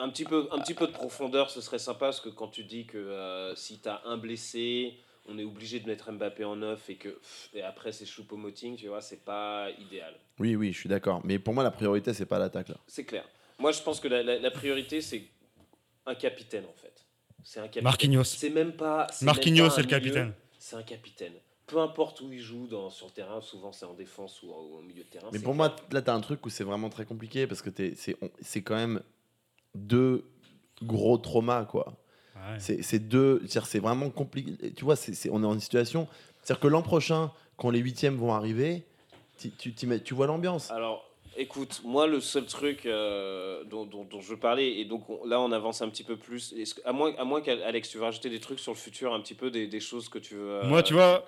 Un petit, peu, un petit peu de profondeur, ce serait sympa, parce que quand tu dis que euh, si tu as un blessé on est obligé de mettre Mbappé en neuf et que pff, et après c'est Choupo-Moting, tu vois, c'est pas idéal. Oui, oui, je suis d'accord. Mais pour moi, la priorité, c'est pas l'attaque là. C'est clair. Moi, je pense que la, la- la priorité, c'est un capitaine, en fait. C'est un capitaine. Marquinhos. C'est même pas. c'est Marquinhos, même pas c'est un le milieu, capitaine. C'est un capitaine. Peu importe où il joue dans, sur le terrain, souvent c'est en défense ou, en- milieu de terrain. Mais pour clair. moi, là, tu as un truc où c'est vraiment très compliqué parce que t'es- c'est on- c'est quand même deux gros traumas, quoi. Ouais. C'est c'est deux. C'est vraiment compliqué. Tu vois, c'est c'est- on est en une situation. C'est-à-dire que l'an prochain, quand les huitièmes vont arriver, tu, tu, tu vois l'ambiance. Alors, écoute, moi, le seul truc euh, dont, dont- dont je parlais, et donc on- là, on avance un petit peu plus. Que- à moins, à moins qu'Alex, tu veux rajouter des trucs sur le futur, un petit peu des, des choses que tu veux. euh, Moi, tu vois,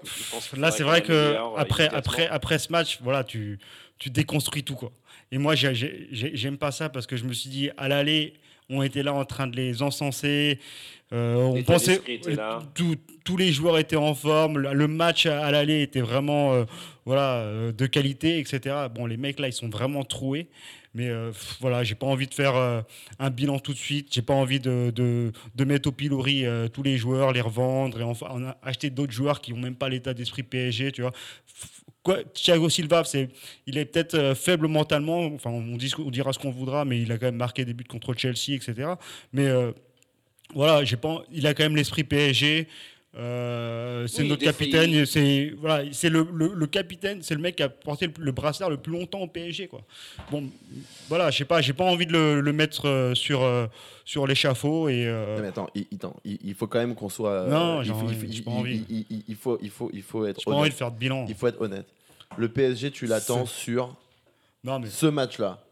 tu Là, c'est vrai que euh, après, immédiatement après, après ce match, voilà, tu, tu déconstruis tout quoi. Et moi, j'ai- j'ai- j'ai- j'aime pas ça parce que je me suis dit, à l'aller, on était là en train de les encenser. euh, on pensait tout- tous les joueurs étaient en forme. Le match à, à l'aller était vraiment euh, voilà euh, de qualité, etc. Bon, les mecs là, ils sont vraiment troués. Mais voilà, j'ai pas envie de faire un bilan tout de suite. J'ai pas envie de, de, de mettre au pilori tous les joueurs, les revendre et enfin on a acheté d'autres joueurs qui ont même pas l'état d'esprit PSG, tu vois. Thiago Silva, c'est, il est peut-être euh, faible mentalement. Enfin, on, on dira ce qu'on voudra, mais il a quand même marqué des buts contre Chelsea, etc. Mais euh, voilà, j'ai pas, il a quand même l'esprit PSG. Euh, c'est Oui, notre capitaine. C'est voilà, c'est le, le- le capitaine, c'est le mec qui a porté le, le brassard le plus longtemps au PSG, quoi. Bon, voilà, je sais pas, j'ai pas envie de le, mettre euh, sur euh, sur l'échafaud et euh, Non, mais attends, il, attends, il- faut quand même qu'on soit. Non, il j'ai faut, envie, il pas il- envie. il- faut, il faut, il faut être j'ai pas envie honnête. de faire de bilan. Il faut être honnête. Le PSG, tu l'attends sur Non mais ce match-là.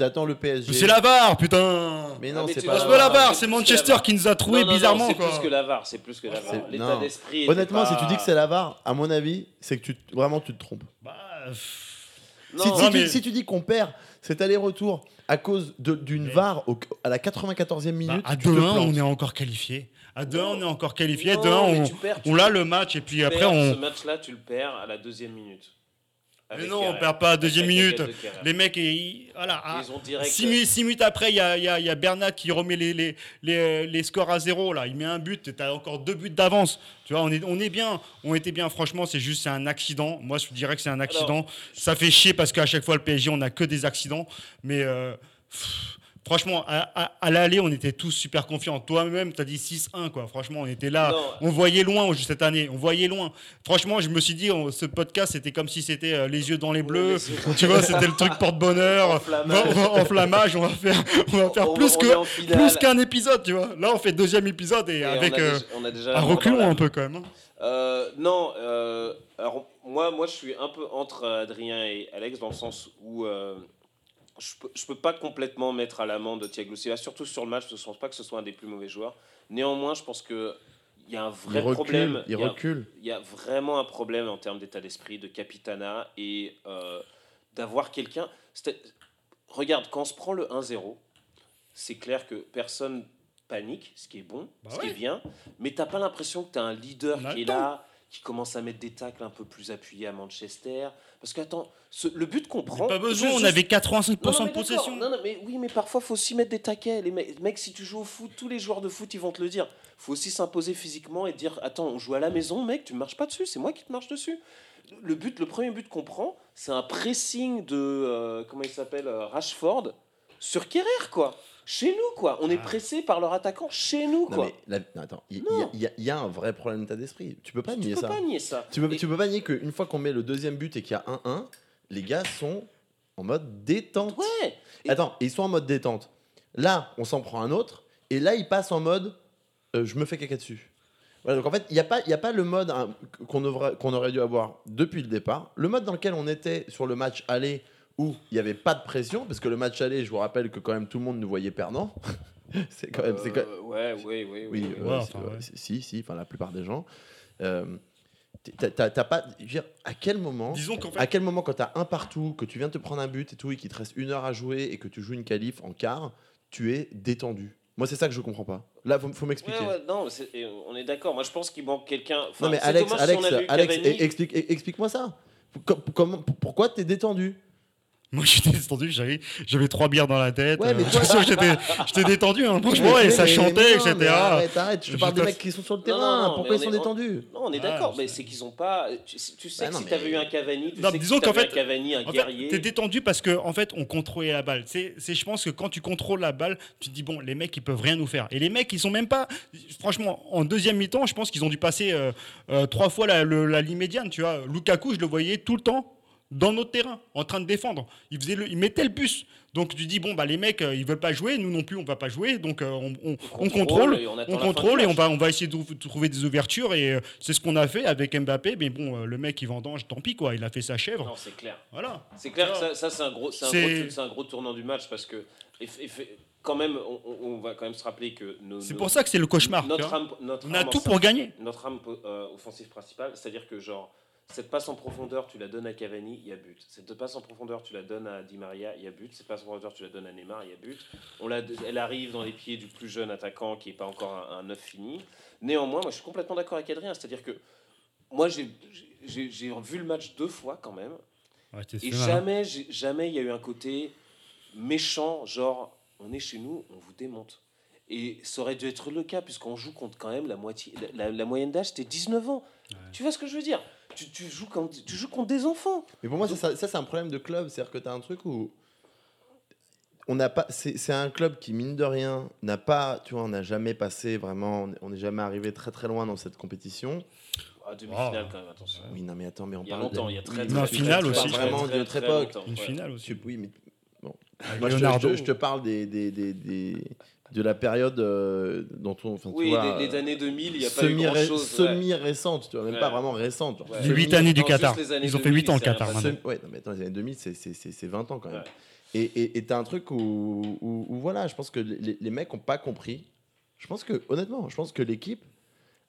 Tu attends le PSG. c'est la VAR, putain. Mais Ah, non, mais c'est tu pas. vois, C'est pas la VAR, c'est Manchester qui nous a trouvé Non, non, non, bizarrement, c'est quoi. plus que la VAR, c'est plus que la VAR. C'est- L'état non. d'esprit. était Honnêtement, si pas- tu dis que c'est la VAR, à mon avis, c'est que tu, vraiment tu te trompes. Bah, pff, Non, si, si non, tu, mais- si tu dis qu'on perd cet aller-retour à cause de- d'une Mais- VAR au- à la 94e bah, minute, à tu te 2-1, plantes. on est encore qualifié. À 2-1, on est encore qualifié. non, 2-1, mais on, tu perds, tu on l'a le match et puis après on. Ce match-là, tu le perds à la deuxième minute. Mais non, on perd pas deuxième minute. Les mecs, ils, voilà. à- Ils ont direct. Six minutes, six minutes après, il y a, y a- y a Bernat qui remet les, les, les, les scores à zéro. Là. Il met un but, tu as encore deux buts d'avance. Tu vois, on est, on est bien. On était bien, franchement, c'est juste un accident. Moi, je dirais que c'est un accident. Ça fait chier parce qu'à chaque fois, le PSG, on n'a que des accidents. Mais euh, pff, franchement, à, à- à l'aller, on était tous super confiants. Toi-même, tu as dit 6-1. Quoi. Franchement, on était là. Non. On voyait loin cette année. On voyait loin. Franchement, je me suis dit, on- ce podcast, c'était comme si c'était euh, les yeux dans les bleus. Tu vois, c'était le truc porte-bonheur. Enflammage. On va- Enflammage, on va faire, on va faire On- plus que en plus qu'un épisode, tu vois. Là, on fait deuxième épisode et, Et avec euh, déjà, un l'âme. un peu quand même. hein. Euh, non, alors moi, moi je suis un peu entre Adrien et Alex dans le sens où je peux, je peux pas complètement mettre à l'amende Thiago Silva, surtout sur le match, parce que je pense pas que ce soit un des plus mauvais joueurs. Néanmoins, je pense que il y a un il vrai recule. problème. il y a- recule. il y a vraiment un problème en termes d'état d'esprit, de capitana et euh, d'avoir quelqu'un. Regarde, quand on se prend le 1-0, c'est clair que personne panique, ce qui est bon, Bah ce qui est bien, mais t'as pas l'impression que tu as un leader qui est temps. là, qui commence à mettre des tacles un peu plus appuyés à Manchester. Parce que, attends, ce- le but qu'on prend. Pas besoin, juste- on avait 85% non, non, de possession. Non, non, mais oui, mais parfois, faut aussi mettre des taquets. Les mecs, mec, si tu joues au foot, tous les joueurs de foot, ils vont te le dire. faut aussi s'imposer physiquement et dire Attends, on joue à la maison, mec, tu me marches pas dessus, c'est moi qui te marche dessus. Le, but, le premier but qu'on prend, c'est un pressing de. euh, comment il s'appelle euh, Rashford sur Kerrer, quoi. Chez nous, quoi. On est Ah. pressé par leur attaquant chez nous, Non, quoi. mais la- non, attends, il il y, a- il y a- il y a un vrai problème d'état d'esprit. Tu peux pas tu nier peux ça. pas nier ça. Tu peux, Et- tu peux pas nier qu'une fois qu'on met le deuxième but et qu'il y a 1-1, les gars sont en mode détente. Ouais. Et- Attends, ils sont en mode détente. Là, on s'en prend un autre, et là, ils passent en mode euh, je me fais caca dessus. Voilà, donc en fait, il n'y a, pas- il y a pas le mode hein, qu'on aurait, qu'on aurait dû avoir depuis le départ. Le mode dans lequel on était sur le match aller, où il n'y avait pas de pression, parce que le match aller, je vous rappelle que quand même tout le monde nous voyait perdant. c'est quand même. c'est quand- Euh, ouais, ouais, ouais, oui, ouais. euh, Ouais, c'est- enfin, ouais. c'est- si, si, enfin la plupart des gens. Euh, t'as- t'as t'as pas. je veux dire, à quel moment Disons qu'en à fait, quel moment, quand tu as un partout, que tu viens de te prendre un but et tout, et qu'il te reste une heure à jouer et que tu joues une qualif en quart, tu es détendu? Moi, c'est ça que je comprends pas. Là, faut, faut m'expliquer. Ouais, ouais, non, c'est- on est d'accord. Moi, je pense qu'il manque quelqu'un. Enfin, non, mais Alex, si Alex, Alex Cavani. explique, e- explique-moi ça. Com- comment, pourquoi tu es détendu? Moi, j'étais détendu, j'avais, j'avais trois bières dans la tête. Ouais, mais euh, toi- j'étais, j'étais détendu, hein, franchement, Mais- et ça chantait, etc. mais Arrête, arrête, je te parle des mecs qui sont sur le terrain. non, non, Pourquoi ils on sont est- détendus? Non, on est Ah, d'accord, je mais c'est qu'ils ont pas. Tu, tu sais Bah que non, si mais- t'avais eu un Cavani, tu Non, sais que disons si qu'en fait- un Cavani, un En fait, guerrier. t'es détendu parce que en fait, on contrôlait la balle. C'est, c'est, je pense que quand tu contrôles la balle, tu te dis bon, les mecs, ils peuvent rien nous faire. Et les mecs, ils sont même pas. Franchement, en deuxième mi-temps, je pense qu'ils ont dû passer euh, euh, trois fois la ligne médiane. Tu vois, Lukaku, je le voyais tout le temps dans notre terrain, en train de défendre. Il faisait, le, il mettait le bus. Donc tu dis bon bah les mecs, euh, ils veulent pas jouer, nous non plus, on va pas jouer. Donc euh, on, on- on contrôle. et on On la fin du contrôle et on va, on va essayer de de trouver des ouvertures et euh, c'est ce qu'on a fait avec Mbappé. Mais bon, euh, le mec il vendange, tant pis quoi, il a fait sa chèvre. Non, c'est clair. Voilà. C'est clair que ça, ça, c'est un gros, c'est un, gros, c'est un gros tournant du match parce que eff- eff- quand même, on, on- on va quand même se rappeler que C'est pour ça que c'est le cauchemar. Notre âme, notre On a tout pour gagner. Notre âme euh, offensive principale, c'est-à-dire que genre cette passe en profondeur, tu la donnes à Cavani, il y a but. Cette passe en profondeur, tu la donnes à Di Maria, il y a but. Cette passe en profondeur, tu la donnes à Neymar, il y a but. On la, elle arrive dans les pieds du plus jeune attaquant qui n'est pas encore un, un neuf fini. Néanmoins, moi je suis complètement d'accord avec Adrien, c'est-à-dire que moi j'ai vu le match deux fois quand même. Ouais, Et hein. jamais, jamais il y a eu un côté méchant, genre on est chez nous, on vous démonte. Et ça aurait dû être le cas, puisqu'on joue contre quand même la moitié. La, la- la moyenne d'âge, c'était 19 ans. Tu vois ce que je veux dire? Tu, tu joues quand, tu joues contre des enfants. Mais pour moi, ça, ça, ça, c'est un problème de club. C'est-à-dire que tu as un truc où. On n'a pas. C'est c'est un club qui, mine de rien, n'a pas. Tu vois, on n'a jamais passé vraiment. On n'est jamais arrivé très très loin dans cette compétition. Ah, demi-finale Oh. quand même, attention. Oui, non, mais attends, mais on Il y a parle. longtemps, il y a très très, finale aussi. vraiment d'une autre époque. Une finale aussi. Oui, mais bon. Avec Moi, je te, Leonardo. je te- je te parle des, des, des, des- de la période euh, dont on. Enfin, tu Oui, vois, les, les années 2000, il n'y a pas eu semi- grand-chose. semi récente, tu vois, même Ouais. pas vraiment récente. genre. Ouais. Les Semi- huit années du Qatar. années Ils ont fait 2000, 8 ans au Qatar maintenant. Ouais, non, mais attends, les années 2000, c'est- c'est c'est- c'est 20 ans quand même. Ouais. Et t'as un truc où, où- où, voilà, je pense que les, les mecs n'ont pas compris. Je pense que, honnêtement, je pense que l'équipe,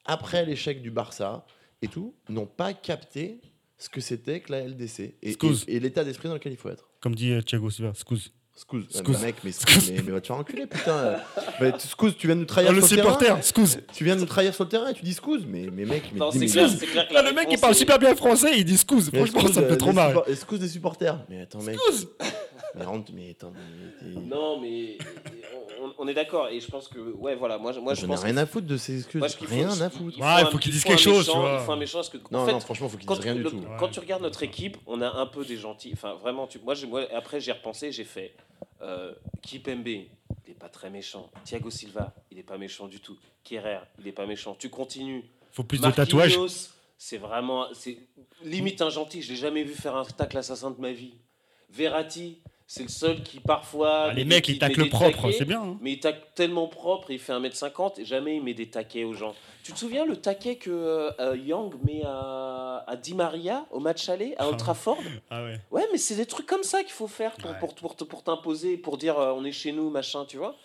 après l'échec du Barça et tout, n'ont pas capté ce que c'était que la LDC et, et- et l'état d'esprit dans lequel il faut être. Comme dit euh, Thiago Silva, excuse. Excuse, Excuse. mais mec, mais, excuse, mais, mais va te faire enculer, putain. Mais tu- excuse, tu viens de nous trahir Ah, le sur le terrain. supporter, excuse. Tu viens de nous trahir sur le terrain et tu dis excuse, mais, mais mec, mais, Non, dis- c'est mais- clair, c'est clair que Là, le mec, il parle super bien français, il dit excuse. mais Franchement, ça me fait euh, trop support- Excuse des supporters. Mais attends, mec. Excuse. Mais rentre, mais attends, mais t'es- Non, mais on, on est d'accord. Et je pense que, ouais, voilà, moi, je- moi je ai pense rien à foutre de ces excuses. Moi, je- faut- rien à foutre. il Ouais, faut qu'il dise un quelque chose, méchant, tu vois. Il faut un méchant parce que, en Non, fait, non, franchement, faut qu'ils disent rien le- du tout. quand Ouais. tu regardes notre équipe, on a un peu des gentils. Enfin, vraiment, tu, moi, j'ai- moi, après, j'ai repensé, j'ai fait euh, Kipembe, il n'est pas très méchant. Thiago Silva, il n'est pas méchant du tout. Kerrer, il n'est pas méchant. Tu continues. Faut plus de tatouages. C'est vraiment, c'est limite un gentil. Je l'ai jamais vu faire un tacle assassin de ma vie. Verratti, c'est le seul qui parfois. Ah, les mecs, ils taclent des propre, c'est bien. hein. Mais il tacle tellement propre, il fait 1m50 et jamais il met des taquets aux gens. Tu te souviens le taquet que euh, Young met à, à Di Maria au match aller à Old Trafford Ah ouais. Ouais, mais c'est des trucs comme ça qu'il faut faire pour, Ouais. pour, pour, t'imposer, pour dire euh, on est chez nous, machin, tu vois.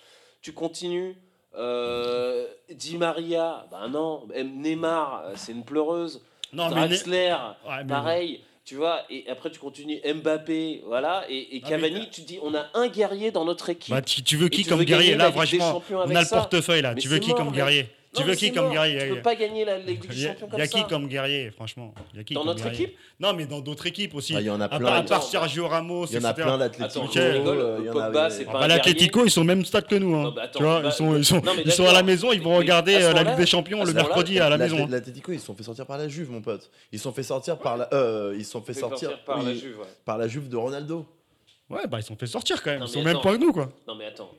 Tu continues. euh, Di Maria, ben non. Neymar, euh, c'est une pleureuse. Non, mais. Draxler, Ouais, mais- pareil. Tu vois, et après tu continues Mbappé, voilà, et, et Ah, Cavani, tu te dis on a un guerrier dans notre équipe. Bah, tu, tu veux qui tu comme veux guerrier? Là, franchement, on a le portefeuille là. Mais Tu veux qui mort, comme guerrier? Tu veux qui comme guerrier Tu peux pas gagner la Ligue des Il y a, Champions il comme y a ça. qui comme guerrier, franchement? Il y a qui Dans comme notre guerrier? équipe? Non, mais dans d'autres équipes aussi. Ah, Il y en a à, part, plein. à Attends, part Sergio Ramos, Il y en a etc. plein d'Atlético. Attends, je rigole, euh, il y en Pogba, c'est Ah pas bah, un L'Atlético, ils sont au même stade que nous. Hein. Non, bah, attends, tu vois, bah, ils sont, ils sont, non, mais ils sont à la maison, ils vont Mais regarder euh, la Ligue des Champions le mercredi à la maison. L'Atlético, ils se sont fait sortir par la Juve, mon pote. Ils se sont fait sortir par la, euh, ils sont fait sortir par la Juve, ouais. par la Juve de Ronaldo. Ouais, bah ils sont fait sortir quand même. Ils sont même pas que nous, quoi. Non mais attends,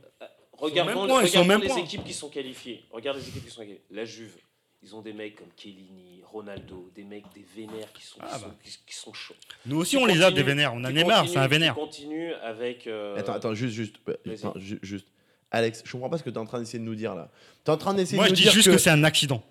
regardons, point, les point. équipes qui sont qualifiées. Regarde les équipes qui sont qualifiées. La Juve, ils ont des mecs comme Chiellini, Ronaldo, des mecs, des vénères qui sont, Ah qui sont- bah. qui, qui sont chauds. Nous aussi, Tu on les a des vénères. On a Neymar, c'est un vénère. Tu continues avec... euh, Attends, attends, juste, juste, attends, juste. Alex, je comprends pas ce que tu es en train d'essayer de nous dire là. Tu es en train d'essayer Moi, de je nous dis dire juste que, que, c'est un accident.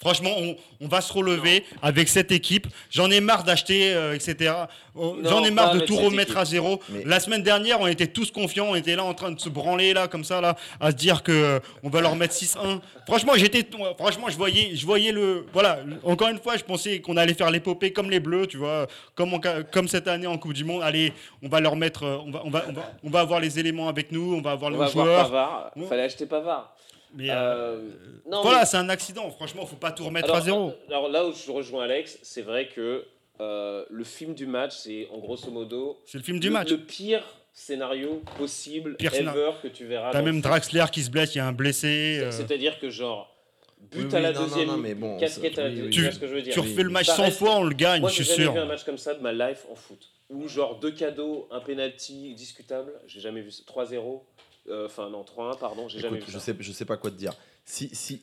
Franchement, on, on va se relever avec cette équipe. J'en ai marre d'acheter, euh, etc. Oh, J'en ai marre de tout remettre équipe. à zéro. Mais- La semaine dernière, on était tous confiants. On était là en train de se branler là, comme ça, là, à se dire que euh, on va leur mettre 6-1. Franchement, j'étais, franchement, je voyais, je voyais le, voilà. Encore une fois, je pensais qu'on allait faire l'épopée comme les Bleus, tu vois, comme cette année en Coupe du Monde. Allez, on va leur mettre, euh, on va, on va, on va, on va avoir les éléments avec nous. On va avoir on nos va joueurs. Pavard. Ouais. Fallait acheter Pavard. Mais euh, euh, voilà, c'est un accident. Franchement, faut pas tout remettre à zéro. Euh, alors là où je rejoins Alex, c'est vrai que le film du match, c'est en grosso modo. C'est le film du le, match. Le pire scénario possible pire ever que tu verras. T'as même Draxler qui se blesse, il y a un blessé. C'est-à-dire que genre. But à la deuxième, non, mais bon, casquette à la deuxième, tu, ce. Tu refais le match 100 fois, on le gagne, je suis sûr. J'ai jamais vu un match comme ça de ma life en foot. Ou genre deux cadeaux, un penalty discutable, j'ai jamais vu 3-0. Euh, enfin, euh, non, 3-1, pardon, j'ai jamais vu. Je. Sais, je sais pas quoi te dire. Si, si,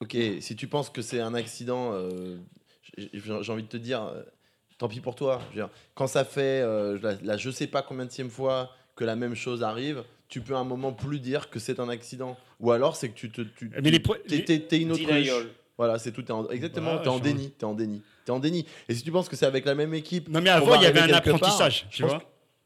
ok, si tu penses que c'est un accident, euh, j'ai envie de te dire, euh, tant pis pour toi. Quand ça fait euh, la, je sais pas combien de fois que la même chose arrive, tu peux à un moment plus dire que c'est un accident. Ou alors c'est que tu te. Tu, Mais les t'es, t'es une autre. Voilà, c'est tout. Exactement, t'es en déni. T'es en déni. T'es en déni. Et si tu penses que c'est avec la même équipe. Non, mais avant, il y avait un apprentissage, part, tu vois.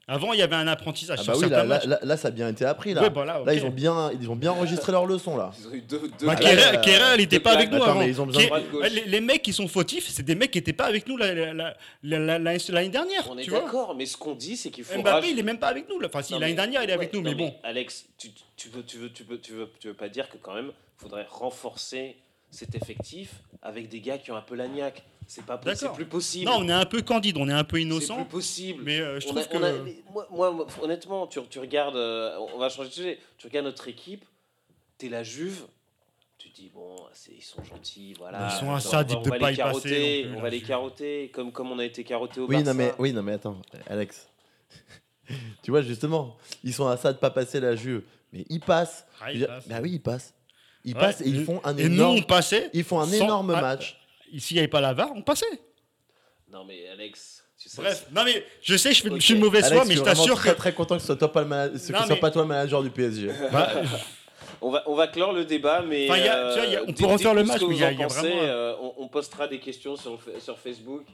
Avant il y avait un apprentissage ah sur bah oui, là, là, matchs. là- là, ça a bien été appris là. Ouais, bah là, Là, ok. ils ont bien, ils ont bien enregistré leur leçon là. Ils ont eu deux, deux Bah, Ah, claques. Kerrer, là, Kerrer, il était deux pas avec nous Attends, avant. mais ils ont besoin de Kerrer- droite, gauche. les, les mecs qui sont fautifs, c'est des mecs qui étaient pas avec nous la- la- la- la- la- la- l'année dernière. On est d'accord, mais ce qu'on dit, c'est qu'il faut. Mbappé, raj- il est même pas avec nous. Enfin, si l'année dernière, il est avec nous, mais bon. Alex, tu, tu veux, tu veux, tu veux, tu veux, tu veux pas dire que quand même, faudrait renforcer cet effectif avec des gars qui ont un peu l'agnac. C'est pas, c'est D'accord. plus possible. Non, on est un peu candide, on est un peu c'est innocent. plus possible. Mais euh, je On trouve a- que. on a- mais moi, honnêtement, tu, tu regardes, euh, on va changer de sujet. Tu regardes notre équipe, t'es la Juve. Tu te dis bon, c'est- ils sont gentils, voilà. Ils sont va- sadique on va de les pas y passer carotter, plus, on va les carotter, comme comme on a été carotté au Oui, Barça. non mais, oui, non mais attends, Alex. tu vois, justement, ils sont à ça de pas passer la Juve. Mais ils passent. Ah. Bah oui, ils passent. Ils Ouais, passent et ils font un Et nous, énorme, on passait. ils font un énorme ah, match. S'il n'y avait pas la VAR, on passait. Non mais Alex, tu sais, Bref, non mais je sais, je, fais- je suis de mauvaise Alex, foi, mais je je suis t'assure très content que ce soit toi pas le, ce Non, soit mais- pas toi le manager du PSG. Bah, On va, on va clore le débat, mais. Enfin, y a- tu vois, il y a- on dites- peut refaire le match, que mais vous il y a- en il y a pensez, vraiment un- euh, on, on postera des questions sur, sur Facebook.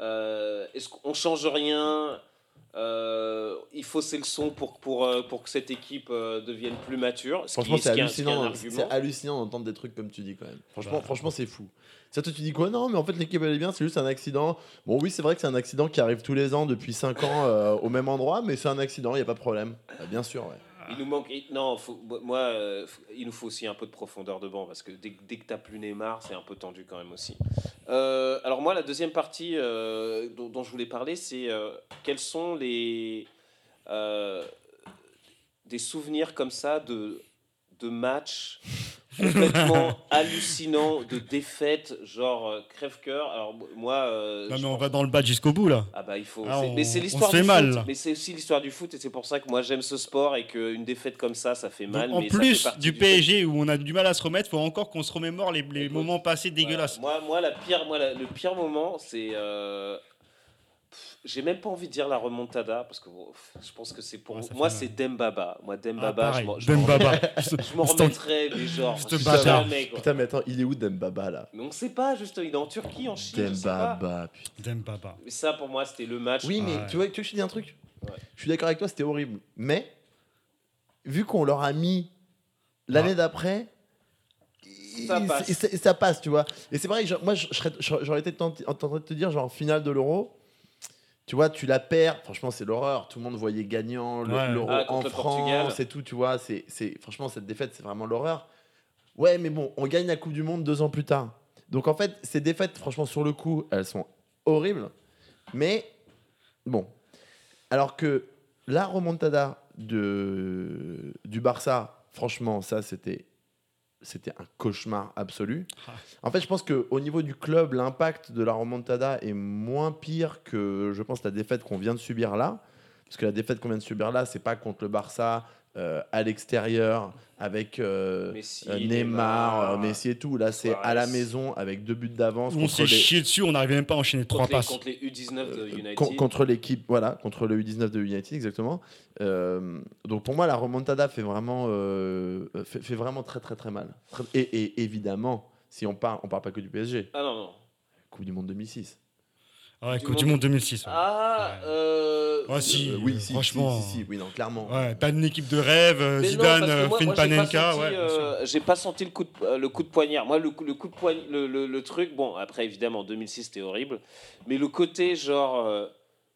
Euh, Est-ce qu'on change rien? Euh, Il faut ces leçons pour, pour, euh, pour que cette équipe euh, devienne plus mature. Ce Franchement, c'est ce hallucinant. C'est hallucinant d'entendre des trucs comme tu dis quand même. Franchement, Bah. franchement, c'est fou. Ça, toi, tu dis quoi? Non, mais en fait, l'équipe elle est bien. C'est juste un accident. Bon, oui, c'est vrai que c'est un accident qui arrive tous les ans depuis 5 ans euh, au même endroit, mais c'est un accident. Il y a pas de problème. Bah, bien sûr, ouais. Il nous manque. Non, faut- moi, euh, il nous faut aussi un peu de profondeur de banc parce que dès, dès que t'as plus Neymar, c'est un peu tendu quand même aussi. Euh, alors moi, la deuxième partie euh, dont, dont je voulais parler, c'est quels sont les des souvenirs comme ça de de matchs complètement hallucinants, de défaites, genre euh, crève-cœur. Alors moi, euh, non mais on va dans le bas jusqu'au bout là. ah bah il faut. Ah, c'est- on- mais c'est on l'histoire se du fait mal, foot. Mais c'est aussi l'histoire du foot et c'est pour ça que moi j'aime ce sport et qu'une défaite comme ça, ça fait mal. Donc, en mais ça fait plus partie du jeu. PSG où on a du mal à se remettre, faut encore qu'on se remémore les, les Écoute, moments passés Voilà. dégueulasses. Moi, moi, la pire, moi, la- le pire moment, c'est. euh, J'ai même pas envie de dire la remontada parce que bon, je pense que c'est pour Ouais, moi c'est Dembaba. Moi Ah, Dembaba, pareil, je m'en- je je remettrais, mais genre un bâtard. jamais, quoi. Putain, mais attends, il est où Dembaba là? Mais on sait pas, juste, il est en Turquie, en Chine, je. Dembaba, putain. Dembaba. Mais ça, pour moi, c'était le match. Oui, mais Ouais. tu vois, tu veux que je te dise un truc? Ouais. Je suis d'accord avec toi, c'était horrible. Mais, vu qu'on leur a mis l'année d'après, Ça passe. et ça- et ça passe, tu vois. Et c'est je- moi, je- je j'aurais été tenté- en train de te dire, genre, finale de l'Euro, tu vois, tu la perds. Franchement, c'est l'horreur. Tout le monde voyait gagnant Ouais. l'Euro Ah, en le Portugal. France et tout, tu vois. C'est, c'est- franchement, cette défaite, c'est vraiment l'horreur. Ouais, mais bon, on gagne la Coupe du Monde deux ans plus tard. Donc, en fait, ces défaites, franchement, sur le coup, elles sont horribles. Mais, bon. Alors que la remontada de, du Barça, franchement, ça, c'était, c'était un cauchemar absolu. Ah. En fait, je pense qu'au niveau du club, l'impact de la remontada est moins pire que, je pense, la défaite qu'on vient de subir là. Parce que la défaite qu'on vient de subir là, c'est pas contre le Barça euh, à l'extérieur avec euh, Messi, euh, Neymar, Neymar, Messi et tout. Là, c'est à la maison avec deux buts d'avance On s'est les- chié dessus, on n'arrivait même pas à enchaîner trois les, passes. contre les U19 de United. Euh, Con- contre l'équipe, voilà, contre le U19 de United, exactement. Euh, donc pour moi, la remontada fait vraiment, euh, fait, fait vraiment très très très mal. Et évidemment, si on parle, on parle pas que du PSG. Ah non, non. Coupe du Monde 2006. Ouais, Coupe du monde- Monde 2006. ouais. Ah, euh, Ouais, si. Euh, oui, si, franchement. si, oui, non, clairement. Ouais, pas une équipe de rêve, euh, Mais non, Zidane que euh, moi- j'ai pas panenka. euh, J'ai pas senti le coup de, le coup de poignard. Moi, le, coup- le coup de poignard, le, le- le truc, bon, après, évidemment, en 2006, c'était horrible. Mais le côté, genre,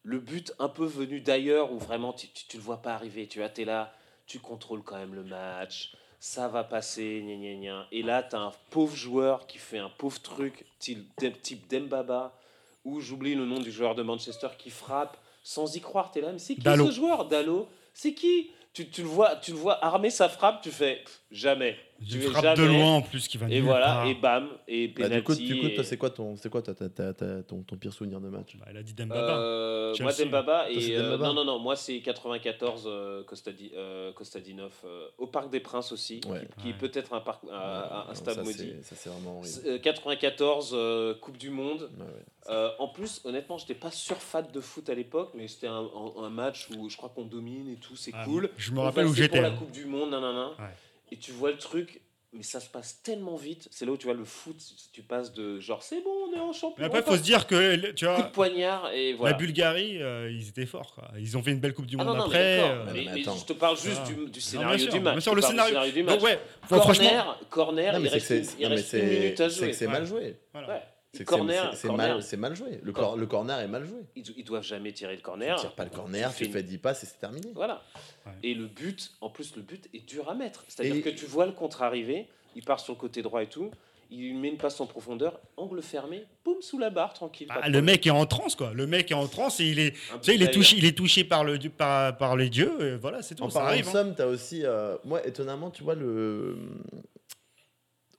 le but un peu venu d'ailleurs, où vraiment, tu, tu, tu le vois pas arriver. Tu vois, t'es là, tu contrôles quand même le match. Ça va passer, gna gna gna. Et là, t'as un pauvre joueur qui fait un pauvre truc, type, type Dembaba, où j'oublie le nom du joueur de Manchester qui frappe sans y croire. T'es là, mais c'est qui Dalot. ce joueur Dallo C'est qui? Tu, tu le vois, tu le vois armer sa frappe, tu fais jamais. Tu fais frappe de jamais. loin en plus qui va Et nulle voilà, part. et bam, et Bah, du coup, penalty. du coup, toi, et- c'est quoi ton, c'est quoi toi, ta- ta- ta- ton, ton pire souvenir de match? Bah, il a dit Dembaba. Euh, moi. Dembaba Toi, et euh, non non non moi c'est 94 euh, Kostadi- euh, Kostadinov euh, au Parc des Princes aussi Ouais. qui, qui Ouais. est peut-être un parc un, un Non, stade maudit Ça, c'est vraiment horrible. C'est, euh, 94 euh, Coupe du Monde Ouais, ouais. Euh, en plus honnêtement j'étais pas surfat de foot à l'époque mais c'était un, un- un match où je crois qu'on domine et tout c'est Ah, cool Je me rappelle où c'est j'étais. pour la hein. Coupe du Monde nanana Ouais. Et tu vois le truc mais ça se passe tellement vite c'est là où tu vois le foot tu passes de genre c'est bon on est en champion Mais après, il faut se dire que tu coup de vois, poignard et voilà la Bulgarie, euh, ils étaient forts. Quoi. Ils ont fait une belle Coupe du Ah Monde non, non, après. euh, mais mais, mais attends. je te parle juste Ah. du, du bien scénario sûr, du match. bien sûr, Je le du scénario- du match. Donc, ouais, corner, franchement, corner, Non, il reste, une, c'est- il non, mais reste une minute à c'est jouer. c'est mal joué. voilà. Ouais. C'est corner, c'est- mal, c'est mal joué. Le, Cor- le corner est mal joué. Ils, ils doivent jamais tirer le Tu corner. tires pas le corner, Tu fais tu une- fais 10 passes et c'est terminé. Voilà. Ouais. Et le but, en plus, le but est dur à mettre. C'est-à-dire Et- que tu vois le contre arriver, il part sur le côté droit et tout, il met une passe en profondeur, angle fermé, boum, sous la barre, tranquille. Ah, le mec est en transe, quoi. Le mec est en transe et il est, tu sais, il est touché, il est touché par le, par, par les dieux. et voilà, c'est tout. En ça parlant arrive. de hein. somme, t'as aussi. euh, moi, étonnamment, tu vois, le.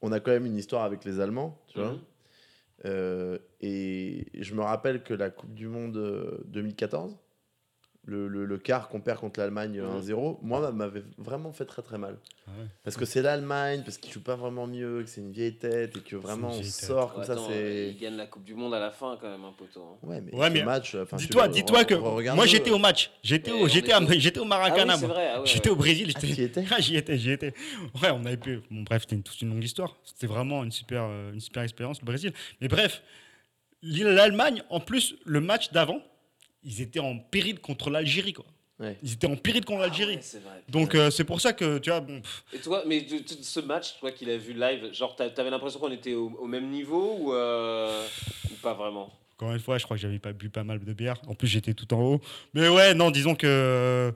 On a quand même une histoire avec les Allemands, tu vois. Mhm. Et je me rappelle que la Coupe du Monde euh, 2014, le, le, le quart qu'on perd contre l'Allemagne euh, Mhm. 1-0, moi, m'avait vraiment fait très très mal. Ah ouais. Parce que c'est l'Allemagne, parce qu'ils jouent pas vraiment mieux, que c'est une vieille tête et que vraiment on tête. sort comme Attends, ça, c'est. il gagne la Coupe du Monde à la fin, quand même, un poteau. hein. Ouais, mais, Ouais, mais match. Dis-toi, dis-toi que moi j'étais au match, j'étais au, j'étais j'étais au Ah Maracana. oui, c'est moi. vrai. ah ouais, J'étais ouais. au Brésil, Ah, j'étais. Ah, j'y étais, j'y étais. Ouais, on avait pu. Bon, bref, c'était une, toute une longue histoire. C'était vraiment une super, euh, une super expérience, le Brésil. Mais bref, l'Allemagne, en plus, le match d'avant, ils étaient en péril contre l'Algérie, quoi. Ouais. Ils étaient en péril contre Ah l'Algérie. ouais, c'est vrai. Donc, euh, c'est pour ça que, tu vois, bon, Et toi, mais de- de- ce match, toi qui l'as vu live, genre t'a- t'avais l'impression qu'on était au, au même niveau ou, euh, ou pas vraiment? Encore une fois, je crois que j'avais pas bu pas mal de bière. En plus, j'étais tout en haut. Mais ouais, non, disons que.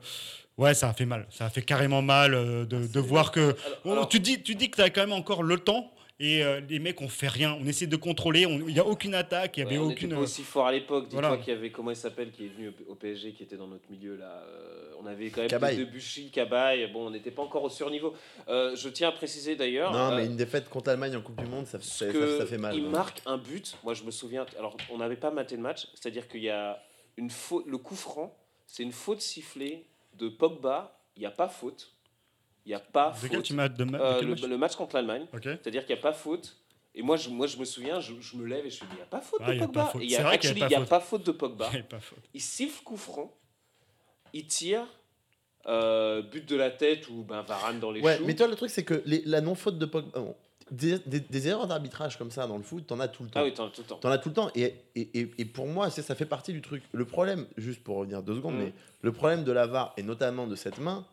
Ouais, ça a fait mal. Ça a fait carrément mal euh, de, de voir que. Alors- Bon, alors- tu, dis, tu dis que tu as quand même encore le temps et euh, les mecs, on fait rien. On essaie de contrôler. on- Il n'y a aucune attaque, il n'y Ouais, avait on n'était aucune. pas aussi fort à l'époque. Dis-toi voilà. qu'il y avait, comment il s'appelle, qui est venu au, PSG, qui était dans notre milieu là. euh, on avait quand même Cabaye. Debuchy, Cabaye. Bon, on n'était pas encore au surniveau. Euh, je tiens à préciser d'ailleurs. Non, euh, mais une défaite contre l'Allemagne en Coupe du Monde, ça, ça, que ça- ça fait mal. Il hein. marque un but. Moi, je me souviens. Alors, on n'avait pas maté le match. C'est-à-dire qu'il y a une faute. Le coup franc, c'est une faute sifflée de Pogba. Il n'y a pas faute. Il n'y a pas De faute. de ma- Euh, quel le, match le match contre l'Allemagne. C'est-à-dire qu'il n'y a pas faute. Et moi, je, moi, je me souviens, je, je me lève et je me dis, il n'y a pas faute Ah, de il y a Pogba. il y a, C'est vrai qu'il y a actually, y a faute. pas faute de Pogba. Il siffle coup franc. Il tire. euh, but de la tête ou ben, Varane dans les Ouais, choux. mais toi, le truc, c'est que les- la non-faute de Pogba. bon, des, des- des erreurs d'arbitrage comme ça dans le foot, t'en as tout le temps. Ah oui, t'en- tout le temps. T'en as tout le temps. Et, et, et, et pour moi, c'est- ça fait partie du truc. Le problème, juste pour revenir deux secondes, Mm. mais le problème de la VAR, et notamment de cette main,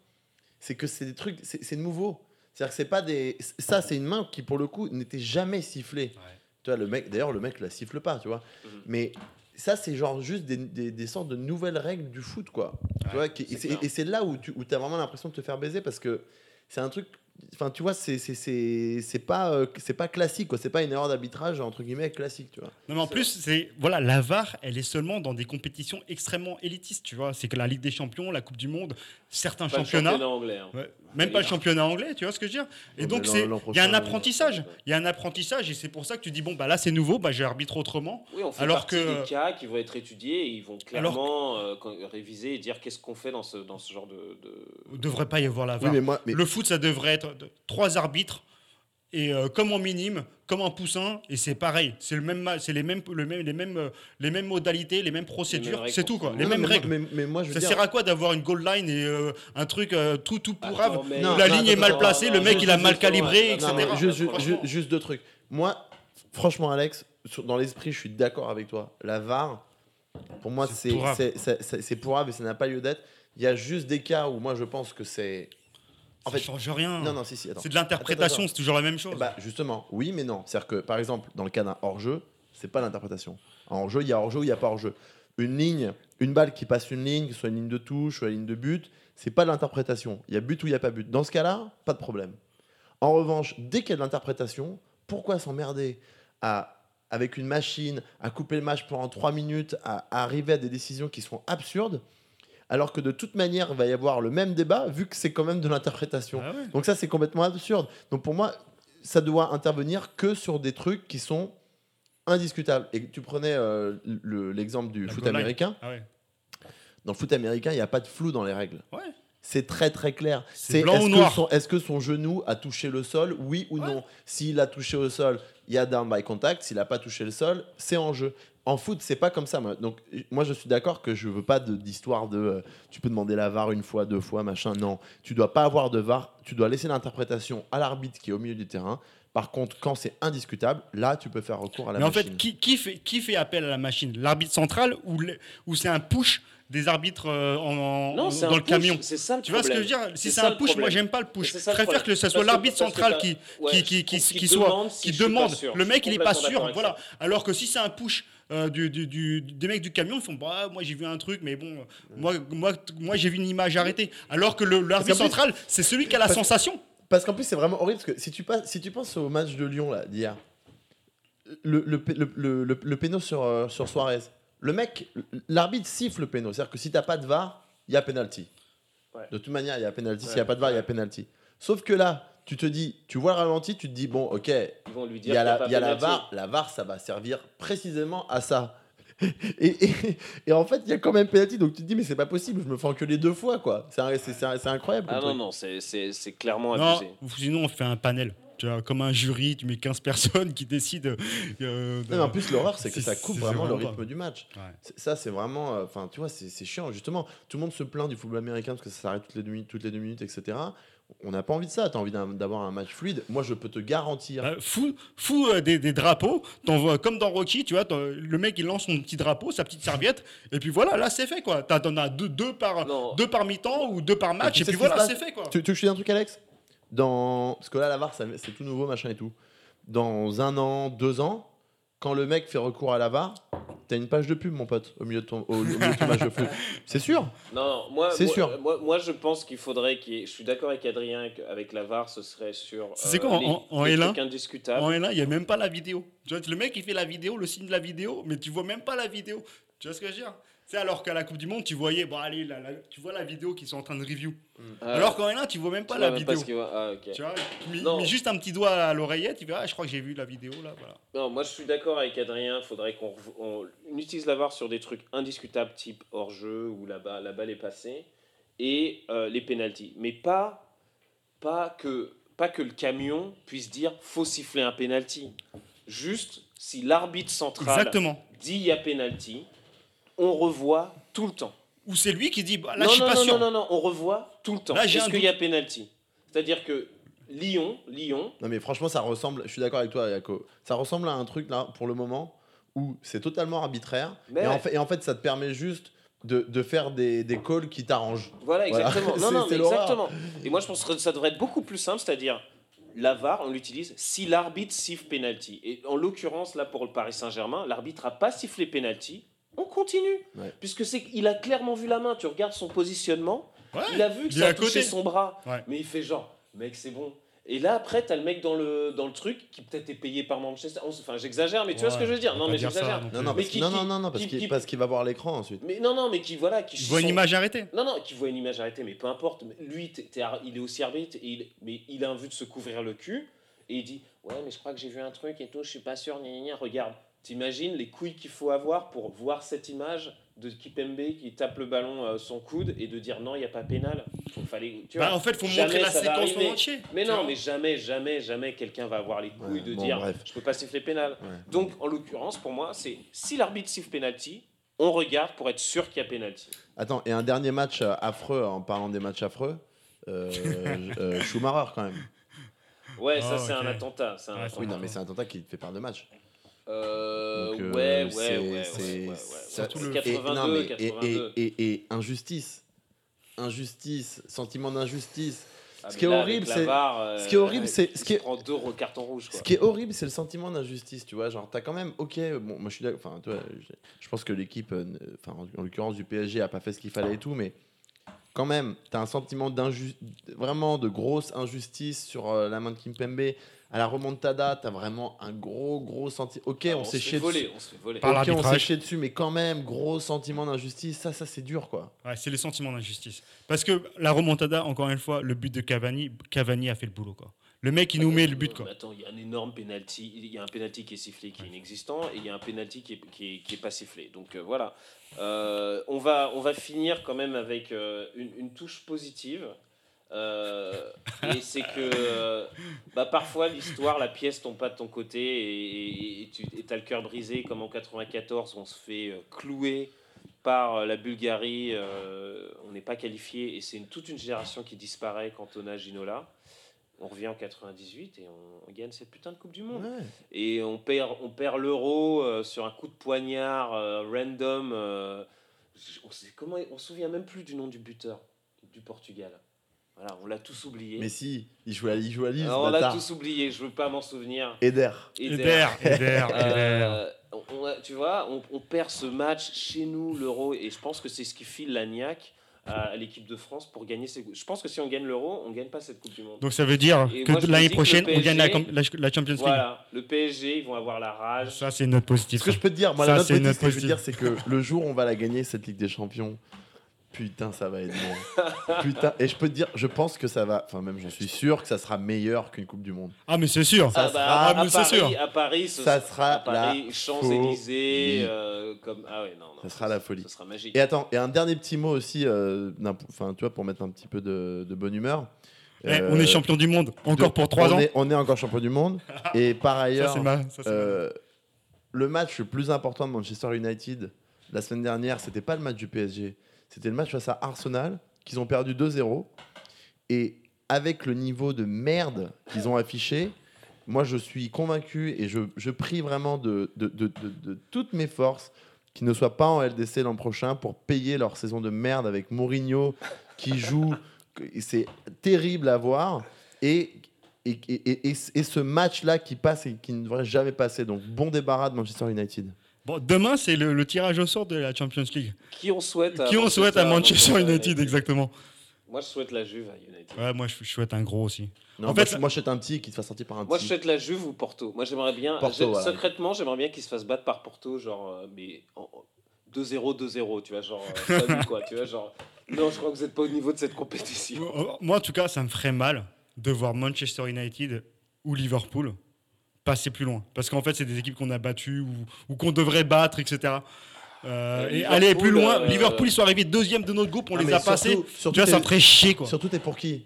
c'est que c'est des trucs, c'est nouveau. C'est-à-dire que c'est pas des. Ça, c'est une main qui, pour le coup, n'était jamais sifflée. Tu vois, le mec, d'ailleurs, le mec la siffle pas, tu vois. Mhm. Mais ça, c'est genre juste des, des, des sortes de nouvelles règles du foot, quoi. Tu Ouais, vois, qui- et c'est là où tu où as vraiment l'impression de te faire baiser parce que c'est un truc. Enfin, tu vois, c'est c'est- c'est c'est pas, euh, c'est pas classique, quoi. C'est pas une erreur d'arbitrage, entre guillemets, classique, tu vois. Non, mais en plus, c'est voilà, la VAR, elle est seulement dans des compétitions extrêmement élitistes, tu vois. C'est que la Ligue des Champions, la Coupe du Monde, certains Pas le championnats, championnat anglais. hein. Ouais, même pas le championnat anglais, tu vois ce que je veux dire. Et Ouais, donc c'est, il y a un apprentissage, il y a un apprentissage, et c'est pour ça que tu dis bon bah là c'est nouveau, bah j'arbitre autrement. Oui, on fait Alors partie que- des cas qui vont être étudiés et ils vont clairement euh, réviser et dire qu'est-ce qu'on fait dans ce, dans ce genre de. de- Il devrait pas y avoir la Oui, VAR. mais moi, mais Le foot, ça devrait être trois arbitres et euh, comme en minime, comme en poussin, et c'est pareil. C'est le même, c'est les mêmes, le même, les mêmes, euh, les mêmes modalités, les mêmes procédures. C'est tout quoi. Les mêmes mais, règles. moi- mais, mais moi, je Ça dire. sert à quoi d'avoir une goal line et euh, un truc euh, tout tout pourrave Attends, mais- Non, La non, ligne est mal placée, le mec juste- il a mal calibré, non, etc. Non, mais juste, franchement. juste, juste deux trucs. Moi, franchement, Alex, sur- dans l'esprit, je suis d'accord avec toi. La VAR, pour moi, c'est pourrave et ça n'a pas lieu d'être. Il y a juste des cas où moi, je pense que c'est. En ça fait, change rien. non, non, si, si, attends. c'est de l'interprétation, c'est toujours la même chose. Bah, justement, oui, mais non. C'est-à-dire que, par exemple, dans le cas d'un hors-jeu, c'est pas l'interprétation. En hors-jeu, il y a hors-jeu ou il n'y a pas hors-jeu. Une ligne, une balle qui passe une ligne, que ce soit une ligne de touche, soit une ligne de but, c'est pas de l'interprétation. Il y a but ou il n'y a pas but. Dans ce cas-là, pas de problème. En revanche, dès qu'il y a de l'interprétation, pourquoi s'emmerder à avec une machine, à couper le match pendant 3 minutes, à, à arriver à des décisions qui sont absurdes, alors que de toute manière, il va y avoir le même débat, vu que c'est quand même de l'interprétation. Ah ouais. Donc ça, c'est complètement absurde. Donc pour moi, ça doit intervenir que sur des trucs qui sont indiscutables. Et tu prenais euh, le- l'exemple du La foot américain. Ah ouais. Dans le foot américain, il n'y a pas de flou dans les règles. Ouais. C'est très très clair. C'est est-ce que son- Est-ce que son genou a touché le sol, oui ou Ouais. non? S'il a touché au sol, il y a down by contact. S'il n'a pas touché le sol, c'est en jeu. En foot, c'est pas comme ça. moi. Donc, moi, je suis d'accord que je veux pas d'histoire de, euh, tu peux demander la VAR une fois, deux fois, machin. Non, tu dois pas avoir de VAR. Tu dois laisser l'interprétation à l'arbitre qui est au milieu du terrain. Par contre, quand c'est indiscutable, là, tu peux faire recours à la Mais en machine. fait, qui, qui fait, qui fait appel à la machine? L'arbitre central ou, le- ou c'est un push des arbitres euh, en, en- Non, c'est dans le push, camion? C'est ça le Tu vois ce que je veux dire? Si C'est un push, moi j'aime pas le push. Je préfère que ce soit l'arbitre central qui, ouais, qui, qui, qui, qui qui soit, demande si qui demande. Le mec il est pas sûr. Voilà. Alors que si c'est un push euh, du, du- du- des mecs du camion, ils font bah moi j'ai vu un truc, mais bon, moi, moi, moi j'ai vu une image arrêtée. Alors que l'arbitre central, c'est celui qui a la Parce sensation. Parce qu'en plus, c'est vraiment horrible. Parce que si tu, passes, si tu penses au match de Lyon là, d'hier, le, le, le, le, le- le péno sur, euh, sur Suarez, le mec, l'arbitre siffle le péno. C'est-à-dire que si t'as pas de VAR, il y a penalty. Ouais. De toute manière, il y a penalty. S'il Ouais. n'y a pas de VAR, il y a penalty. Sauf que là, tu te dis, tu vois le ralenti, tu te dis, bon, ok, il Ils vont lui y dire a, qu'il y a la, y a la penalty. VAR. La VAR, ça va servir précisément à ça. Et, et, et en fait, il y a quand même penalty. Donc tu te dis, mais c'est pas possible, je me fais enculer deux fois, quoi. C'est incroyable. Ah non, truc. non, c'est- clairement Non, abusé. sinon on fait un panel. Tu vois, comme un jury, tu mets 15 personnes qui décident. euh, de- Non, mais en plus, l'horreur, c'est que ça coupe vraiment le rythme pas. du match. Ouais. Ça, c'est vraiment. euh, Enfin, tu vois, c'est c'est chiant. Justement, tout le monde se plaint du football américain parce que ça s'arrête toutes les deux minutes, toutes les deux minutes, etc. On n'a pas envie de ça. Tu as envie d'avoir un match fluide. Moi, je peux te garantir. Bah, fou, fou euh, des, des drapeaux, comme dans Rocky, tu vois, le mec il lance son petit drapeau, sa petite serviette, et puis voilà, là c'est fait quoi. T'as- T'en as deux, deux par, Non. deux par mi-temps ou deux par match, et puis voilà, se c'est fait quoi. Tu, tu veux que je te dise un truc, Alex? Dans... Parce que là, la VAR, ça- c'est tout nouveau, machin et tout. Dans un an, deux ans, quand le mec fait recours à la VAR, t'as une page de pub, mon pote, au milieu de ton, au, au milieu de ton match de foot. C'est sûr Non, moi, C'est moi, sûr. euh, Moi, moi, je pense qu'il faudrait qu'il y ait- Je suis d'accord avec Adrien qu'avec la VAR, ce serait sur. C'est quoi, les, en- en les L1? trucs indiscutables. En L1, il n'y a même pas la vidéo. Tu vois, le mec il fait la vidéo, le signe de la vidéo, mais tu vois même pas la vidéo. Tu vois ce que je veux dire? C'est alors qu'à la Coupe du Monde, tu voyais, bon allez, la- la- tu vois la vidéo qu'ils sont en train de review. Ah, alors qu'en L1, tu vois même pas tu la pas vidéo. Ah. Tu vois, tu mets, Non. mets juste un petit doigt à l'oreillette, tu verras, ah, je crois que j'ai vu la vidéo là, voilà. Non, moi je suis d'accord avec Adrien, il faudrait qu'on on utilise la VAR sur des trucs indiscutables type hors-jeu où la, la balle est passée et euh, les pénalties. Mais pas, pas, que, pas que le camion puisse dire faut siffler un penalty. Juste si l'arbitre central Exactement. dit il y a penalty, on revoit tout le temps. Ou c'est lui qui dit, bah, là non, je suis non, pas non, sûr. non, non, non, on revoit tout le temps. Là, j'ai Est-ce qu'il y a penalty? C'est-à-dire que Lyon, Lyon, Non mais franchement ça ressemble, je suis d'accord avec toi Yako, ça ressemble à un truc là pour le moment où c'est totalement arbitraire Mais et, en fait, et en fait ça te permet juste de, de faire des, des calls qui t'arrangent. Voilà, exactement. Non, non, mais exactement. Et moi, je pense que ça devrait être beaucoup plus simple, c'est-à-dire la VAR, on l'utilise si l'arbitre siffle penalty. Et en l'occurrence, là, pour le Paris Saint-Germain, l'arbitre n'a pas sifflé penalty. On continue, Ouais. puisque c'est il a clairement vu la main. Tu regardes son positionnement, Ouais, il a vu que ça a touché côté. son bras, Ouais. mais il fait genre, mec, c'est bon. Et là, après, t'as le mec dans le, dans le truc qui peut-être est payé par Manchester. Enfin, j'exagère, mais tu vois ce que je veux dire Non, mais j'exagère. Non non Mais parce, qui- non, qui- non non non parce qui- qu'il qu'il va voir l'écran ensuite. Mais non, non, mais qui voilà, qui Il voit une image arrêtée. non, non, qui voit une image arrêtée, mais peu importe. Mais Lui, t'es ar- il est aussi arbitre, et il, mais il a envie de se couvrir le cul, et il dit Ouais, mais je crois que j'ai vu un truc et tout, je suis pas sûr, gna, gna, gna. regarde. T'imagines les couilles qu'il faut avoir pour voir cette image de Kipembe qui tape le ballon euh, son coude et de dire non, il n'y a pas pénal. Il fallait, tu vois. Bah, en fait, faut jamais montrer la séquence en entier. Mais non, vois. mais jamais, jamais, jamais quelqu'un va avoir les couilles Ouais, de bon, dire bref. je peux pas siffler pénal. Ouais. Donc, en l'occurrence, pour moi, c'est si l'arbitre siffle penalty, on regarde pour être sûr qu'il y a penalty. Attends et un dernier match affreux en parlant des matchs affreux, euh, euh, Schumacher quand même. Ouais, Ah, ça c'est ok. un attentat. C'est un Ouais, attentat. Oui non mais c'est un attentat qui te fait perdre de match. Euh, euh, ouais, ouais, ouais, ouais, c'est- ouais, ouais, ouais. ça- Surtout le- et- 82, non, mais- et- 82. Et, et- et injustice, injustice, sentiment d'injustice. Ah, ce mais qui est horrible, c'est- euh, ce qui est horrible, c'est- ce qui est- deux cartons rouges. Ce qui est horrible, c'est le sentiment d'injustice, tu vois. Genre, t'as quand même, ok, bon, moi je suis enfin, je, pense que l'équipe, euh, enfin, en, en l'occurrence du PSG, a pas fait ce qu'il fallait et tout, mais quand même, tu as un sentiment d'injustice, vraiment de grosse injustice sur euh, la main de Kimpembe. À la remontada, tu as vraiment un gros, gros sentiment. Ok, Ah, on, s'est se chié fait voler, dessus. on se fait voler. Par Ok, on s'est chié dessus, mais quand même, gros sentiment d'injustice. Ça, ça c'est dur, quoi. Ouais, c'est le sentiment d'injustice. Parce que la remontada, encore une fois, le but de Cavani, Cavani a fait le boulot. Quoi. Le mec, il nous met le but. Quoi. Attends, il y a un énorme penalty. Il y a un penalty qui est sifflé, qui est inexistant, et il y a un penalty qui est, qui est, qui est pas sifflé. Donc euh, voilà. Euh, on, va, on va finir quand même avec euh, une, une touche positive. Euh, et c'est que euh, bah, parfois l'histoire, la pièce tombe pas de ton côté et, et- et tu as le cœur brisé comme en 94 on se fait euh, clouer par la Bulgarie, on n'est pas qualifié et c'est une, toute une génération qui disparaît quand on a Ginola. On revient en 98 et on, on gagne cette putain de Coupe du Monde. Ouais. Et on perd, on perd l'euro sur un coup de poignard random. on sait comment, on se souvient même plus du nom du buteur du Portugal. Voilà, on l'a tous oublié. Mais si, il joue à, il joue à Lille, ce Alors, on l'a tous oublié, je veux pas m'en souvenir. Eder. Eder, Eder, Eder. Euh, on a- tu vois, on, on perd ce match chez nous, l'euro, et je pense que c'est ce qui file la niaque à, l'équipe de France pour gagner ces. Je pense que si on gagne l'euro, on gagne pas cette Coupe du Monde. Donc ça veut dire Et que l'année que prochaine, on gagne la, la, la Champions League. Voilà, le PSG, ils vont avoir la rage. Ça, c'est notre positif. Ce que je peux te dire, moi, Ça, la note c'est positive, notre ce que je veux positif. dire, c'est que le jour où on va la gagner, cette Ligue des Champions, putain, ça va être bon. putain, et je peux te dire, je pense que ça va, enfin, même je suis sûr que ça sera meilleur qu'une Coupe du Monde. Ah, mais c'est sûr. Ça Ah bah, sera- à, ah, Paris, sûr. à Paris, ce Ça sera- Paris, la Champs-Élysées, euh, comme ah ouais non, non Ça sera la folie. Ça sera magique. Et attends, et un dernier petit mot aussi, euh, enfin, tu vois, pour mettre un petit peu de, de bonne humeur. Eh, Euh, on est champion du monde, encore de- pour 3 on ans. Est, on est encore champion du monde. et par ailleurs, ma- ça, Euh, le match le plus important de Manchester United la semaine dernière, c'était pas le match du PSG, c'était le match face à Arsenal qu'ils ont perdu 2-0 et avec le niveau de merde qu'ils ont affiché, moi je suis convaincu et je, je prie vraiment de, de, de- de- toutes mes forces qu'ils ne soient pas en LDC l'an prochain pour payer leur saison de merde avec Mourinho qui joue. C'est terrible à voir. Et, et, et- et ce match-là qui passe et qui ne devrait jamais passer. Donc bon débarras de Manchester United. Bon, demain, c'est le, le tirage au sort de la Champions League. Qui on souhaite à Qui on souhaite à Manchester United, United exactement. Moi, je souhaite la Juve à United. Ouais, moi, je, je souhaite un gros aussi. Non, En moi, fait, je- moi je suis un petit qui te fasse sortir par un Moi, je petit. souhaite la Juve ou Porto. Moi, j'aimerais bien. Porto, voilà. Secrètement, j'aimerais bien qu'ils se fassent battre par Porto, genre, euh, mais en- 2-0, 2-0, tu vois, genre, euh, salut, quoi, tu vois, genre. Non, je crois que vous n'êtes pas au niveau de cette compétition. Moi, en tout cas, ça me ferait mal de voir Manchester United ou Liverpool passer plus loin. Parce qu'en fait, c'est des équipes qu'on a battues ou, ou qu'on devrait battre, etc. Euh, Euh, et Liverpool, aller plus loin. euh, Liverpool, ils sont arrivés deuxième de notre groupe, on Ah, les a surtout- passés. Surtout, Tu vois, ça ferait chier, quoi. surtout t'es pour qui?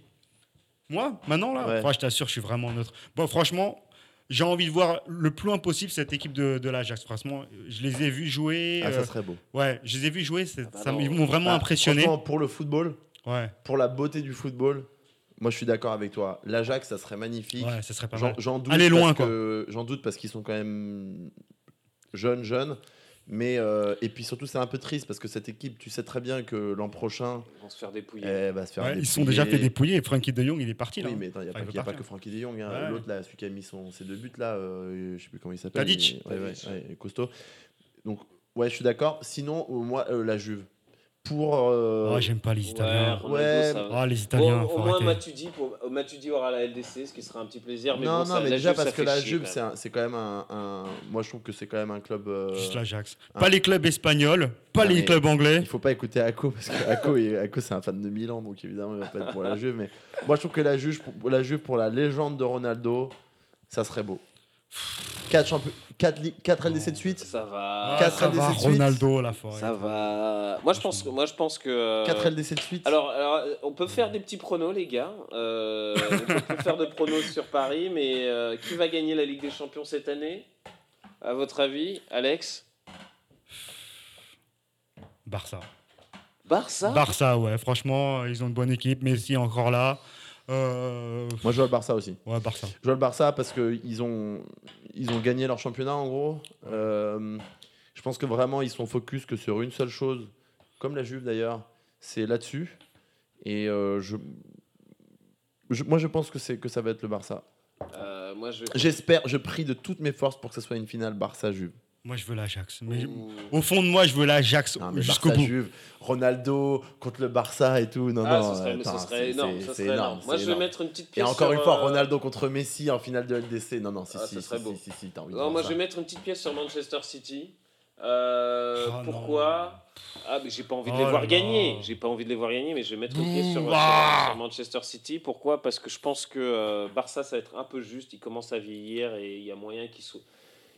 Moi, maintenant, là, Ouais. je t'assure, je suis vraiment neutre. Bon, franchement, j'ai envie de voir le plus loin possible cette équipe de, de l'Ajax. Franchement, je les ai vus jouer. Ah, euh, ça serait beau. ouais, je les ai vus jouer. c'est- Ah bah ça, ils m'ont vraiment Ah, impressionné. pour le football, Ouais, pour la beauté du football, moi je suis d'accord avec toi. L'Ajax, ça serait magnifique. ouais, ça serait pas J'en mal. j'en doute. Loin, parce que- J'en doute parce qu'ils sont quand même jeunes, jeunes. Mais euh, et puis surtout, c'est un peu triste parce que cette équipe, tu sais très bien que l'an prochain, Ils vont se faire dépouiller. elle va se faire. Ouais, ils sont déjà fait dépouiller. Et Frankie de Jong, il est parti là. Oui, hein. mais il n'y a, Enfin, pas- y a pas que Frankie de Jong. hein. Ouais. L'autre, là, celui qui a mis son, ses deux buts, là, euh, je sais plus comment il s'appelle. Tadic. mais- ouais, ouais, Tadic. ouais, costaud. Donc, ouais, je suis d'accord. Sinon, moi, euh, la Juve. Pour. euh, Oh, j'aime pas les Ouais, Italiens. Ronaldo, Ouais. ça va. Ah, les Bon, Italiens, au faut moins. Matuidi, pour, Matuidi aura la LDC, ce qui sera un petit plaisir. Mais non, bon, non, ça, mais déjà Juve, parce que la Juve, c'est quand même un, un- Moi, je trouve que c'est quand même un club. euh, Juste l'Ajax. ah. Pas les clubs espagnols, pas Non, les clubs anglais. Il faut pas écouter Ako parce que Ako, Ako, c'est un fan de Milan, donc évidemment il va pas être pour la Juve. Mais moi je trouve que la Juve, pour, la Juve pour la légende de Ronaldo, ça serait beau. 4 champions, 4, LDC de suite. Ça va. Ah, Quatre ça LDC va, de suite. Ronaldo, la forêt. Ça va. Moi, je pense, moi, je pense que. euh, 4 LDC de suite. Alors, alors, on peut faire des petits pronos, les gars. Euh, on peut faire de pronos sur Paris, mais euh, qui va gagner la Ligue des Champions cette année? À votre avis, Alex? Barça. Barça? Barça, ouais. Franchement, ils ont une bonne équipe. Messi encore là. Euh, Moi je vois le Barça aussi. Ouais, Barça. Je vois le Barça parce qu'ils ont, ils ont gagné leur championnat en gros. Euh, je pense que vraiment ils sont focus que sur une seule chose, comme la Juve d'ailleurs, c'est là-dessus. Et euh, je, je- moi je pense que, c'est, que ça va être le Barça. Euh, Moi, je. J'espère, je prie de toutes mes forces pour que ce soit une finale Barça-Juve. Moi, je veux l'Ajax. Mais Ouh. au fond de moi, je veux l'Ajax Non, jusqu'au bout. Juve, Ronaldo contre le Barça et tout. Non, Ah, non, ce serait, attends, ce serait c'est- énorme. ça serait énorme, énorme. Moi, je vais énorme. mettre une petite Et pièce. encore une fois, euh, Ronaldo contre Messi en finale de LDC. Non, non, si, Ah, si, ça si, serait si, beau. si, si, t'as envie Non, moi, ça. je vais mettre une petite pièce sur Manchester City. Euh, Oh, pourquoi? Ah, mais j'ai pas envie de Oh les voir là. gagner. J'ai pas envie de les voir gagner, mais je vais mettre une pièce sur, ah. Manchester City. Pourquoi? Parce que je pense que euh, Barça, ça va être un peu juste. Ils commencent à vieillir et il y a moyen qu'ils soient.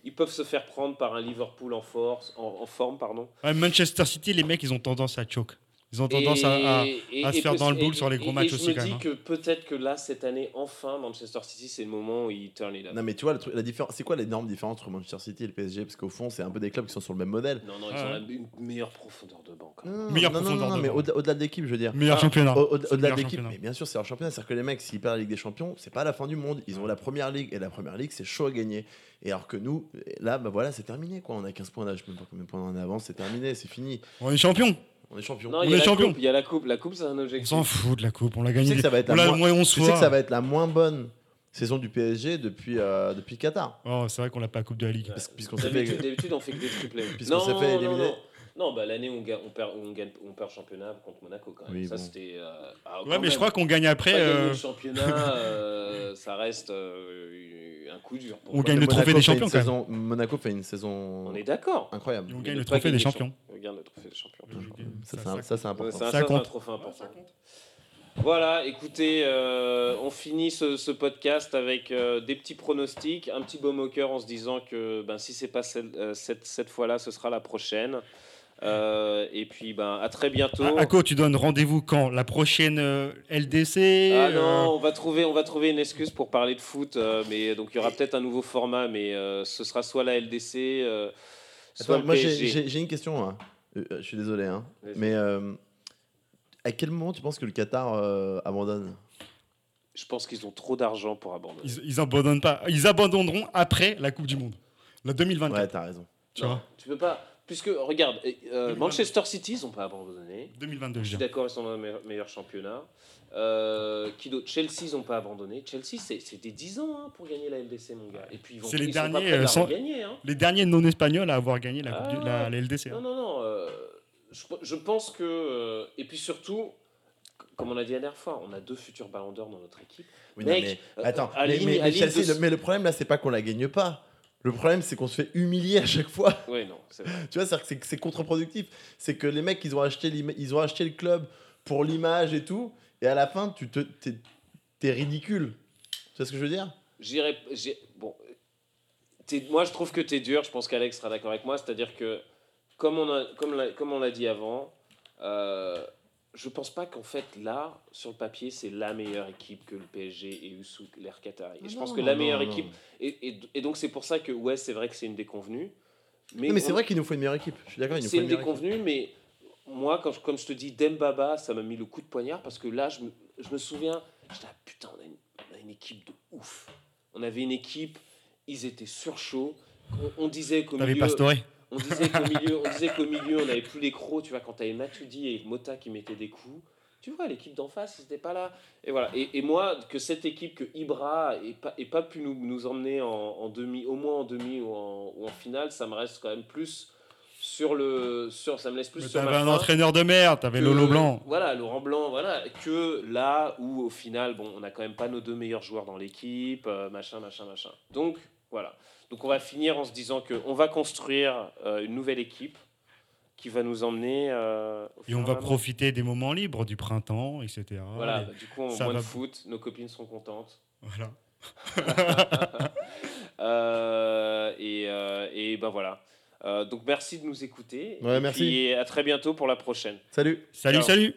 Ils peuvent se faire prendre par un Liverpool en force, en, forme, pardon. Manchester City, les mecs, ils ont tendance à choke. Ils ont tendance à, à- Et- à se et faire dans le boule sur les gros et- matchs et aussi, Je me quand dis même, hein. que peut-être que là, cette année, enfin, Manchester City, c'est le moment où ils turn it up. Non, mais tu vois, le truc, la différence, c'est quoi l'énorme différence entre Manchester City et le PSG Parce qu'au fond, c'est un peu des clubs qui sont sur le même modèle. Non, non, ils Ah ont ouais. la- une meilleure profondeur de banc. quand même. Non, Meilleure non, non, profondeur non, de mais au-delà au-delà de l'équipe, je veux dire. meilleur Ah, championnat. Au- au- Au-delà de l'équipe, mais bien sûr, c'est leur championnat. C'est-à-dire que les mecs, s'ils perdent la Ligue des Champions, c'est pas la fin du monde. Ils ont la première ligue et la première ligue, c'est chaud à gagner. Et alors que nous, là, bah voilà, c'est terminé. Quoi. On a 15 points d'âge, même pas combien de points en avance, c'est terminé, c'est fini. On est champion. On est champion. Non, On il y a est la champion. coupe, Il y a la coupe. La coupe, c'est un On objectif. s'en fout de la coupe. On l'a Tu gagné. sais que ça va être on la moins- moins 11 Tu sais que ça va être la moins bonne saison du PSG depuis, euh, depuis Qatar. Oh, c'est vrai qu'on l'a pas la coupe de la Ligue. Parce- Puisqu'on s'est fait. D'habitude, d'habitude, on fait que des triplés. Puisqu'on s'est fait éliminer. Non, bah, l'année où on, perd, on, gagne, on perd le championnat contre Monaco quand même. Oui, ça, bon. c'était. euh, ah, Ouais, mais je crois qu'on gagne après. Euh, le championnat, euh, ça reste euh, un coup dur. Pour On gagne le Monaco trophée des champions, quand même. saison- Monaco fait une saison On est d'accord. incroyable. On gagne ne le trophée des champions. On gagne le trophée des champions. Ça, Ça, c'est important. Ça c'est un compte. trophée important. Voilà, écoutez, euh, on finit ce, ce podcast avec euh, des petits pronostics, un petit baume au cœur en se disant que ben, si c'est pas celle- euh, cette, cette fois-là, ce sera la prochaine. Euh, et puis, ben, à très bientôt. À quoi tu donnes rendez-vous quand? La prochaine euh, LDC Ah euh, non, on va trouver, on va trouver une excuse pour parler de foot, euh, mais donc il y aura peut-être un nouveau format, mais euh, ce sera soit la LDC, euh, soit Attends, le moi j'ai- PSG. j'ai j'ai une question. hein. Je suis désolé, hein. Mais euh, à quel moment tu penses que le Qatar euh, abandonne? Je pense qu'ils ont trop d'argent pour abandonner. Ils, ils abandonnent pas. Ils abandonneront après la Coupe du Monde. La 2024. Ouais, t'as raison. Tu Non, vois? Tu peux pas, puisque regarde, euh, 2022. Manchester City, ils n'ont pas abandonné. 2022, Je suis d'accord, ils sont dans le meilleur, meilleur championnat. Euh, qui d'autre? Chelsea, ils n'ont pas abandonné. Chelsea, des 10 ans hein, pour gagner la LDC, mon gars. Et puis ils vont C'est les ils sont pas derniers, prêts euh, sans- regagner, hein. Les derniers non-espagnols à avoir gagné la, du- Ah. la, la LDC. hein. Non, non, non. euh, je, je pense que. euh, et puis surtout, comme on a dit la dernière fois, on a deux futurs ballons d'or dans notre équipe. Oui, non, Mec, mais, attends, mais, mais- Chelsea, de- le, mais le problème là, c'est pas qu'on la gagne pas. Le problème, c'est qu'on se fait humilier à chaque fois. Oui, non, c'est vrai. Tu vois, c'est-à-dire que c'est- c'est contre-productif. C'est que les mecs, ils ont acheté, ils ont acheté le club pour l'image et tout, et à la fin, tu te, t'es, t'es ridicule. Tu vois ce que je veux dire? J'irai. Bon. t'es- Moi, je trouve que tu es dur. Je pense qu'Alex sera d'accord avec moi. C'est-à-dire que, comme on, a, comme, l'a- comme on l'a dit avant, euh, je pense pas qu'en fait, là, sur le papier, c'est la meilleure équipe que le PSG ait eu sous l'ère Qatari. Et je pense Non, que la non, meilleure non. équipe. Et, et- et donc, c'est pour ça que, ouais, c'est vrai que c'est une déconvenue. Mais, mais c'est vrai qu'il nous faut une meilleure équipe. Je suis d'accord, C'est une une meilleure équipe. déconvenue, mais moi, quand, je- comme je te dis, Dembaba, ça m'a mis le coup de poignard parce que là, je me, je me souviens, j'étais ah, putain, on a, une, on a une équipe de ouf. On avait une équipe, ils étaient surchauds. On, on disait qu'au T'avais milieu, Pastore. On disait qu'au milieu, on disait qu'au milieu, on n'avait plus les crocs. Tu vois, quand t'avais Matuidi et Mota qui mettaient des coups. Tu vois, l'équipe d'en face, ils n'étaient pas là. Et voilà. Et, et moi, que cette équipe, que Ibra ait pas, ait pas pu nous, nous emmener en, en demi, au moins en demi ou en, ou en finale, ça me reste quand même plus sur le, sur, ça me laisse plus Mais sur T'avais ma un entraîneur de merde, t'avais Lolo Blanc. Voilà, Laurent Blanc, voilà. Que là où au final, bon, on n'a quand même pas nos deux meilleurs joueurs dans l'équipe, euh, machin, machin, machin. Donc voilà. Donc on va finir en se disant que on va construire euh, une nouvelle équipe qui va nous emmener. euh, Et on va profiter des moments libres du printemps, etc. Voilà, Et- bah, du coup, on ça moins va- de foot, nos copines seront contentes. voilà. Euh, et, euh, et ben voilà. Euh, donc merci de nous écouter. Ouais, et merci. puis à très bientôt pour la prochaine. Salut Salut, Ciao. salut